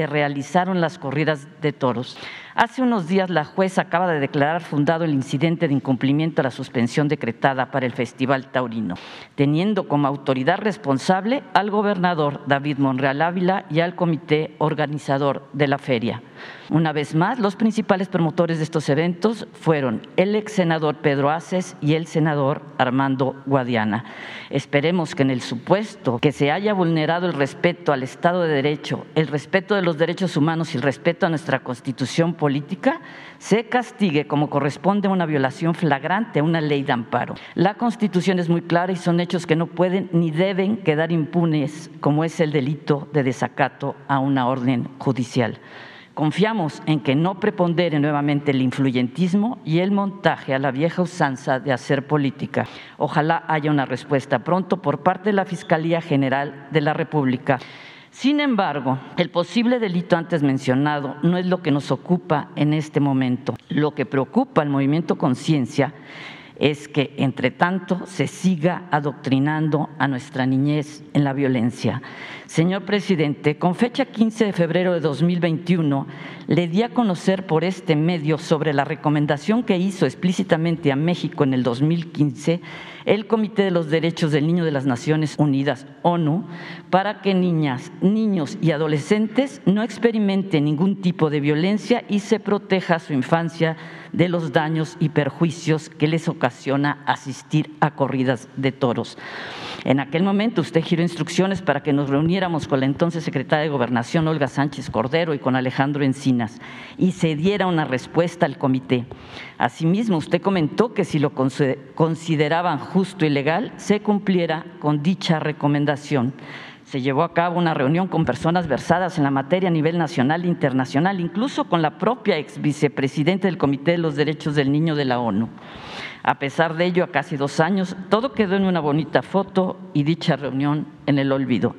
realizaron las corridas de toros. Hace unos días la jueza acaba de declarar fundado el incidente de incumplimiento a la suspensión decretada para el Festival Taurino, teniendo como autoridad responsable al gobernador David Monreal Ávila y al comité organizador de la feria. Una vez más, los principales promotores de estos eventos fueron el ex senador Pedro Aces y el senador Armando Guadiana. Esperemos que en el supuesto que se haya vulnerado el respeto al Estado de Derecho, el respeto de los derechos humanos y el respeto a nuestra constitución política, se castigue como corresponde a una violación flagrante a una ley de amparo. La Constitución es muy clara y son hechos que no pueden ni deben quedar impunes, como es el delito de desacato a una orden judicial. Confiamos en que no prepondere nuevamente el influyentismo y el montaje a la vieja usanza de hacer política. Ojalá haya una respuesta pronto por parte de la Fiscalía General de la República. Sin embargo, el posible delito antes mencionado no es lo que nos ocupa en este momento. Lo que preocupa al movimiento Conciencia es que, entre tanto, se siga adoctrinando a nuestra niñez en la violencia. Señor presidente, con fecha 15 de febrero de 2021, le di a conocer por este medio sobre la recomendación que hizo explícitamente a México en el 2015 el Comité de los Derechos del Niño de las Naciones Unidas, ONU, para que niñas, niños y adolescentes no experimenten ningún tipo de violencia y se proteja su infancia de los daños y perjuicios que les ocasiona asistir a corridas de toros. En aquel momento usted giró instrucciones para que nos reuniéramos con la entonces secretaria de Gobernación, Olga Sánchez Cordero, y con Alejandro Encinas, y se diera una respuesta al comité. Asimismo, usted comentó que si lo consideraban justo y legal, se cumpliera con dicha recomendación se llevó a cabo una reunión con personas versadas en la materia a nivel nacional e internacional, incluso con la propia ex vicepresidenta del Comité de los Derechos del Niño de la ONU. A pesar de ello, a casi dos años, todo quedó en una bonita foto y dicha reunión en el olvido.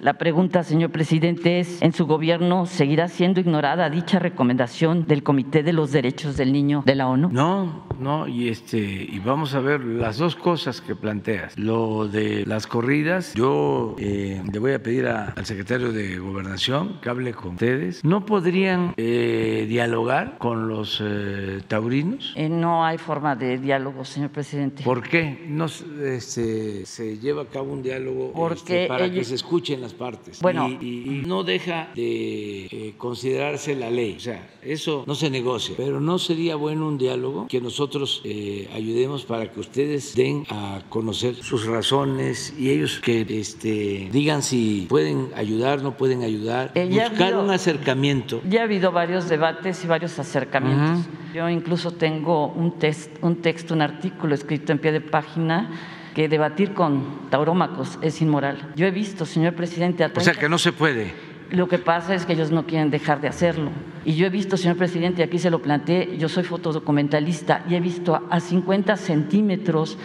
La pregunta, señor presidente, es, ¿en su gobierno seguirá siendo ignorada dicha recomendación del Comité de los Derechos del Niño de la ONU? No, no, y este y vamos a ver las dos cosas que planteas. Lo de las corridas, yo eh, le voy a pedir al secretario de Gobernación que hable con ustedes. ¿No podrían eh, dialogar con los eh, taurinos? no hay forma de diálogo, señor presidente. ¿Por qué no este, se lleva a cabo un diálogo Porque este, para que se escuchen las partes. Bueno. y, y- y no deja de eh, considerarse la ley. O sea, eso no se negocia. Pero no sería bueno un diálogo que nosotros eh, ayudemos para que ustedes den a conocer sus razones y ellos que este, digan si pueden ayudar, no pueden ayudar. Eh, buscar habido- un acercamiento. Ya ha habido varios debates y varios acercamientos. Yo incluso tengo un, test- un texto, un artículo escrito en pie de página que debatir con taurómacos es inmoral. Yo he visto, señor presidente, a O sea, 30 que no se puede. Lo que pasa es que ellos no quieren dejar de hacerlo. Y yo he visto, señor presidente, aquí se lo planteé, yo soy fotodocumentalista y he visto a- a 50 centímetros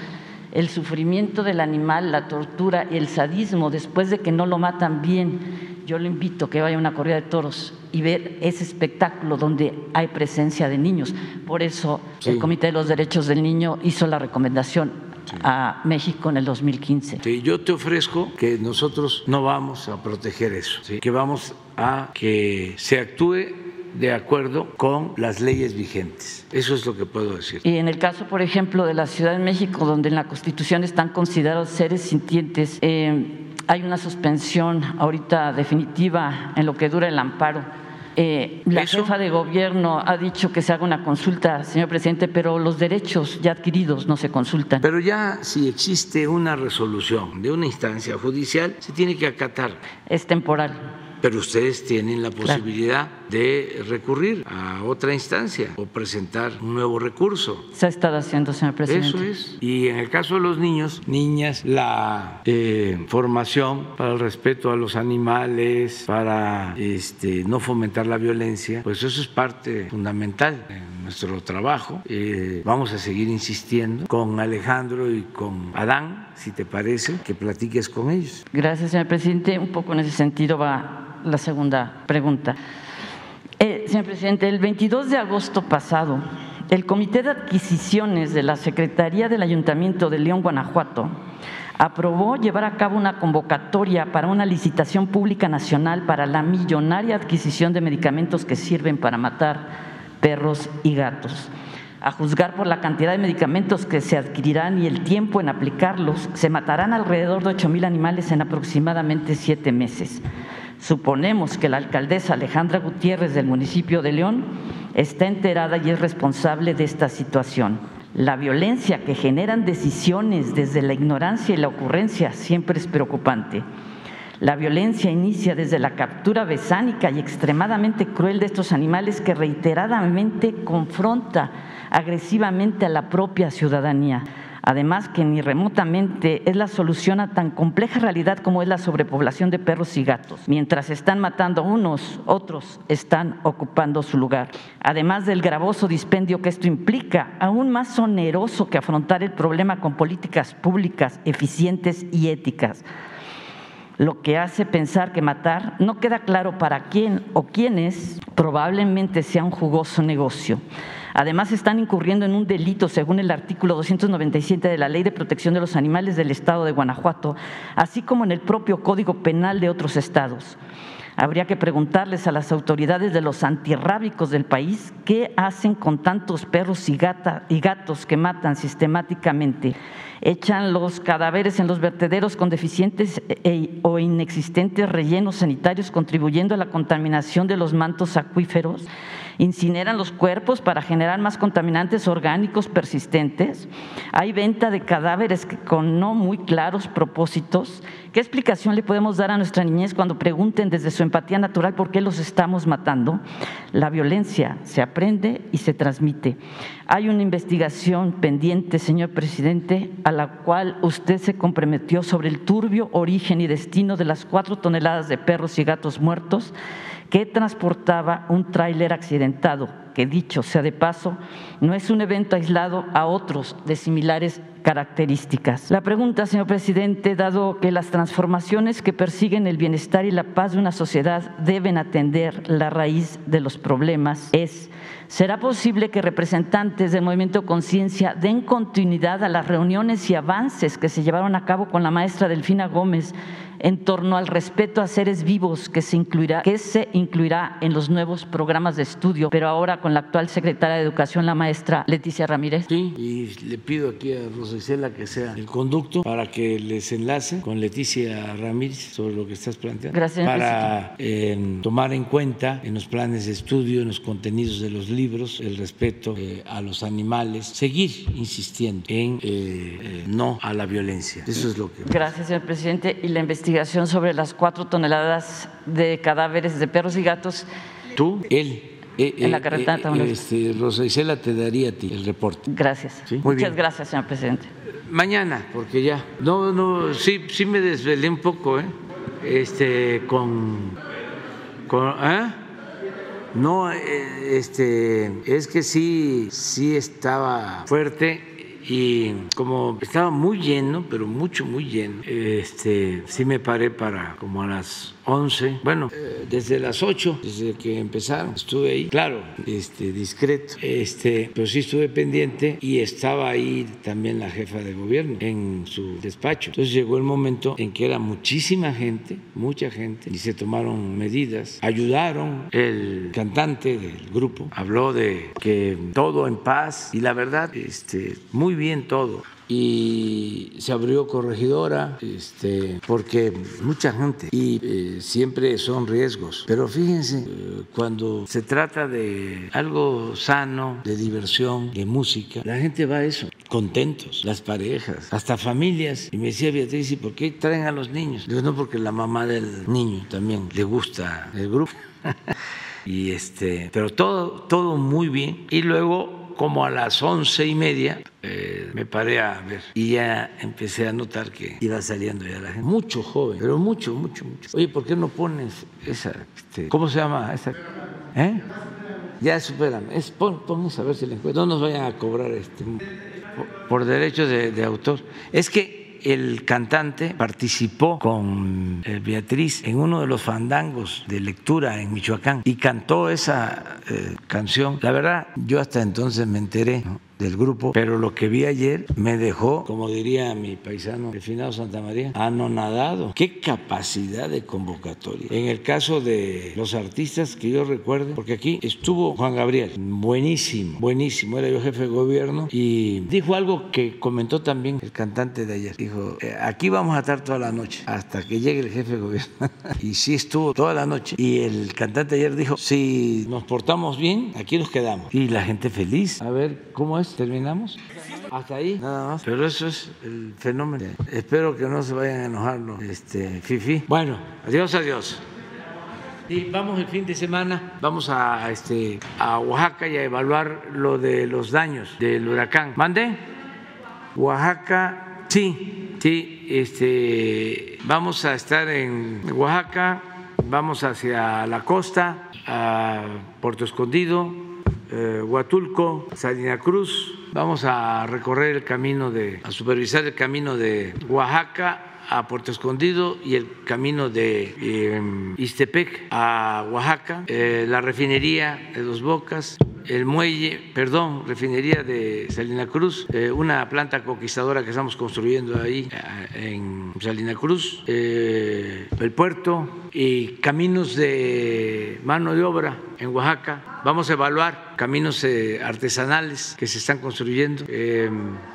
el sufrimiento del animal, la tortura y el sadismo después de que no lo matan bien. Yo lo invito a que vaya a una corrida de toros y ver ese espectáculo donde hay presencia de niños. Por eso Sí. el Comité de los Derechos del Niño hizo la recomendación a México en el 2015. Sí, yo te ofrezco que nosotros no vamos a proteger eso, ¿sí? que vamos a que se actúe de acuerdo con las leyes vigentes. Eso es lo que puedo decir. Y en el caso, por ejemplo, de la Ciudad de México, donde en la Constitución están considerados seres sintientes, eh, hay una suspensión ahorita definitiva en lo que dura el amparo. Eh, la ¿Eso? jefa de gobierno ha dicho que se haga una consulta, señor presidente, pero los derechos ya adquiridos no se consultan. Pero ya si existe una resolución de una instancia judicial, se tiene que acatar. Es temporal. Pero ustedes tienen la posibilidad de recurrir a otra instancia o presentar un nuevo recurso. Se ha estado haciendo, señor presidente. Eso es. Y en el caso de los niños, niñas, la eh, formación para el respeto a los animales, para este, no fomentar la violencia, pues eso es parte fundamental en nuestro trabajo. Eh, vamos a seguir insistiendo con Alejandro y con Adán, si te parece, que platiques con ellos. Gracias, señor presidente. Un poco en ese sentido va la segunda pregunta. Eh, señor presidente, el 22 de agosto pasado, el Comité de Adquisiciones de la Secretaría del Ayuntamiento de León, Guanajuato, aprobó llevar a cabo una convocatoria para una licitación pública nacional para la millonaria adquisición de medicamentos que sirven para matar perros y gatos. A juzgar por la cantidad de medicamentos que se adquirirán y el tiempo en aplicarlos, se matarán alrededor de 8 mil animales en aproximadamente siete meses. Suponemos que la alcaldesa Alejandra Gutiérrez del municipio de León está enterada y es responsable de esta situación. La violencia que generan decisiones desde la ignorancia y la ocurrencia siempre es preocupante. La violencia inicia desde la captura besánica y extremadamente cruel de estos animales que reiteradamente confronta agresivamente a la propia ciudadanía. Además que ni remotamente es la solución a tan compleja realidad como es la sobrepoblación de perros y gatos. Mientras están matando unos, otros están ocupando su lugar. Además del gravoso dispendio que esto implica, aún más oneroso que afrontar el problema con políticas públicas eficientes y éticas lo que hace pensar que matar no queda claro para quién o quiénes probablemente sea un jugoso negocio. Además, están incurriendo en un delito según el artículo 297 de la Ley de Protección de los Animales del Estado de Guanajuato, así como en el propio Código Penal de otros estados. Habría que preguntarles a las autoridades de los antirrábicos del país qué hacen con tantos perros y, gatos que matan sistemáticamente. Echan los cadáveres en los vertederos con deficientes e- o inexistentes rellenos sanitarios, contribuyendo a la contaminación de los mantos acuíferos. Incineran los cuerpos para generar más contaminantes orgánicos persistentes. Hay venta de cadáveres con no muy claros propósitos. ¿Qué explicación le podemos dar a nuestra niñez cuando pregunten desde su empatía natural por qué los estamos matando? La violencia se aprende y se transmite. Hay una investigación pendiente, señor presidente, a la cual usted se comprometió sobre el turbio origen y destino de las cuatro toneladas de perros y gatos muertos que transportaba un tráiler accidentado, que dicho sea de paso, no es un evento aislado a otros de similares características. La pregunta, señor presidente, dado que las transformaciones que persiguen el bienestar y la paz de una sociedad deben atender la raíz de los problemas, es, ¿será posible que representantes del movimiento Conciencia den continuidad a las reuniones y avances que se llevaron a cabo con la maestra Delfina Gómez en torno al respeto a seres vivos que se incluirá, que se incluirá en los nuevos programas de estudio, pero ahora con la actual secretaria de Educación, la maestra Leticia Ramírez? Sí, y le pido aquí a Rosa Isela que sea el conducto para que les enlace con Leticia Ramírez sobre lo que estás planteando. Gracias. Para eh, tomar en cuenta en los planes de estudio, en los contenidos de los libros, el respeto eh, a los animales, seguir insistiendo en eh, eh, no a la violencia. Eso es lo que... Gracias, señor presidente. Y la investigación sobre las cuatro toneladas de cadáveres de perros y gatos. Tú, él. eh, En la eh, carretera eh, este, Rosa Isela te daría a ti el reporte. Gracias. Sí, muy Muchas bien. gracias, señor presidente. Mañana, porque ya. No, no, sí, sí me desvelé un poco, ¿eh? Este, con. con ¿eh? No, este, es que sí, sí estaba fuerte y como estaba muy lleno, pero mucho, muy lleno, este, sí me paré para como a las 11, bueno, eh, desde las 8, desde que empezaron, estuve ahí, claro, este, discreto, este, pero sí estuve pendiente y estaba ahí también la jefa de gobierno en su despacho. Entonces llegó el momento en que era muchísima gente, mucha gente, y se tomaron medidas, ayudaron. El cantante del grupo habló de que todo en paz y la verdad, este, muy bien todo y se abrió corregidora este, porque mucha gente y eh, siempre son riesgos. Pero fíjense eh, cuando se trata de algo sano de diversión de música la gente va a eso. Contentos las parejas hasta familias. Y me decía Beatriz ¿y por qué traen a los niños? Digo no porque la mamá del niño también le gusta el grupo <laughs> y este pero todo todo muy bien. Y luego como a las once y media eh, me paré a ver y ya empecé a notar que iba saliendo ya la gente. Mucho joven, pero mucho, mucho, mucho. Oye, ¿por qué no pones esa, este, ¿cómo se llama? Esa, ¿Eh? Ya supérame. Es, pon, pon a ver si la encuentro. No nos vayan a cobrar este, por, por derechos de, de autor. Es que el cantante participó con eh, Beatriz en uno de los fandangos de lectura en Michoacán y cantó esa eh, canción. La verdad, yo hasta entonces me enteré. Del grupo, pero lo que vi ayer me dejó, como diría mi paisano Refinado Santa María, anonadado. Qué capacidad de convocatoria. En el caso de los artistas que yo recuerde, porque aquí estuvo Juan Gabriel, buenísimo, buenísimo, era yo jefe de gobierno y dijo algo que comentó también el cantante de ayer. Dijo, "Eh, aquí vamos a estar toda la noche hasta que llegue el jefe de gobierno. <laughs> y sí estuvo toda la noche. Y el cantante ayer dijo, si nos portamos bien, aquí nos quedamos. Y la gente feliz. A ver, ¿cómo es? ¿Terminamos? Hasta ahí, nada más. Pero eso es el fenómeno. Espero que no se vayan a enojar los este, fifi. Bueno, adiós, adiós. Sí, vamos el fin de semana, vamos a, este, a Oaxaca y a evaluar lo de los daños del huracán. ¿Mande? Oaxaca, sí, sí, este, vamos a estar en Oaxaca, vamos hacia la costa, a Puerto Escondido, eh, Huatulco, Salina Cruz. Vamos a recorrer el camino de, a supervisar el camino de Oaxaca a Puerto Escondido y el camino de eh, a Oaxaca, eh, la refinería de Dos Bocas, el muelle, perdón, refinería de Salina Cruz, eh, una planta conquistadora que estamos construyendo ahí eh, en Salina Cruz, el puerto y caminos de mano de obra en Oaxaca. Vamos a evaluar caminos eh, artesanales que se están construyendo. Eh,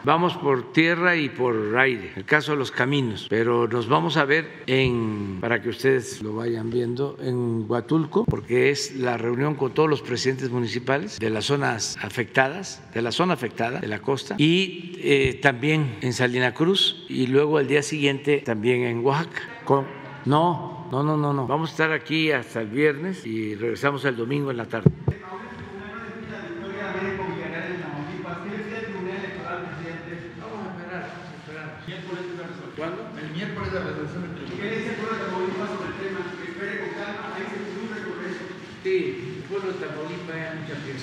vamos por tierra y por aire, el caso de los caminos, pero nos vamos a ver en, para que ustedes lo vayan viendo, en Huatulco, porque es la reunión con todos los presidentes municipales de las zonas afectadas, de la zona afectada, de la costa, y eh, también en Salina Cruz, y luego al día siguiente también en Oaxaca. No, no, no, no, no. Vamos a estar aquí hasta el viernes y regresamos el domingo en la tarde. ¿Cuándo? El miércoles de resolución del tribunal. ¿Qué dice el pueblo de Tamaulipas sobre el tema? Que espere con calma, ahí se produce con eso. Sí, el pueblo de Tamaulipas hay mucha pieza.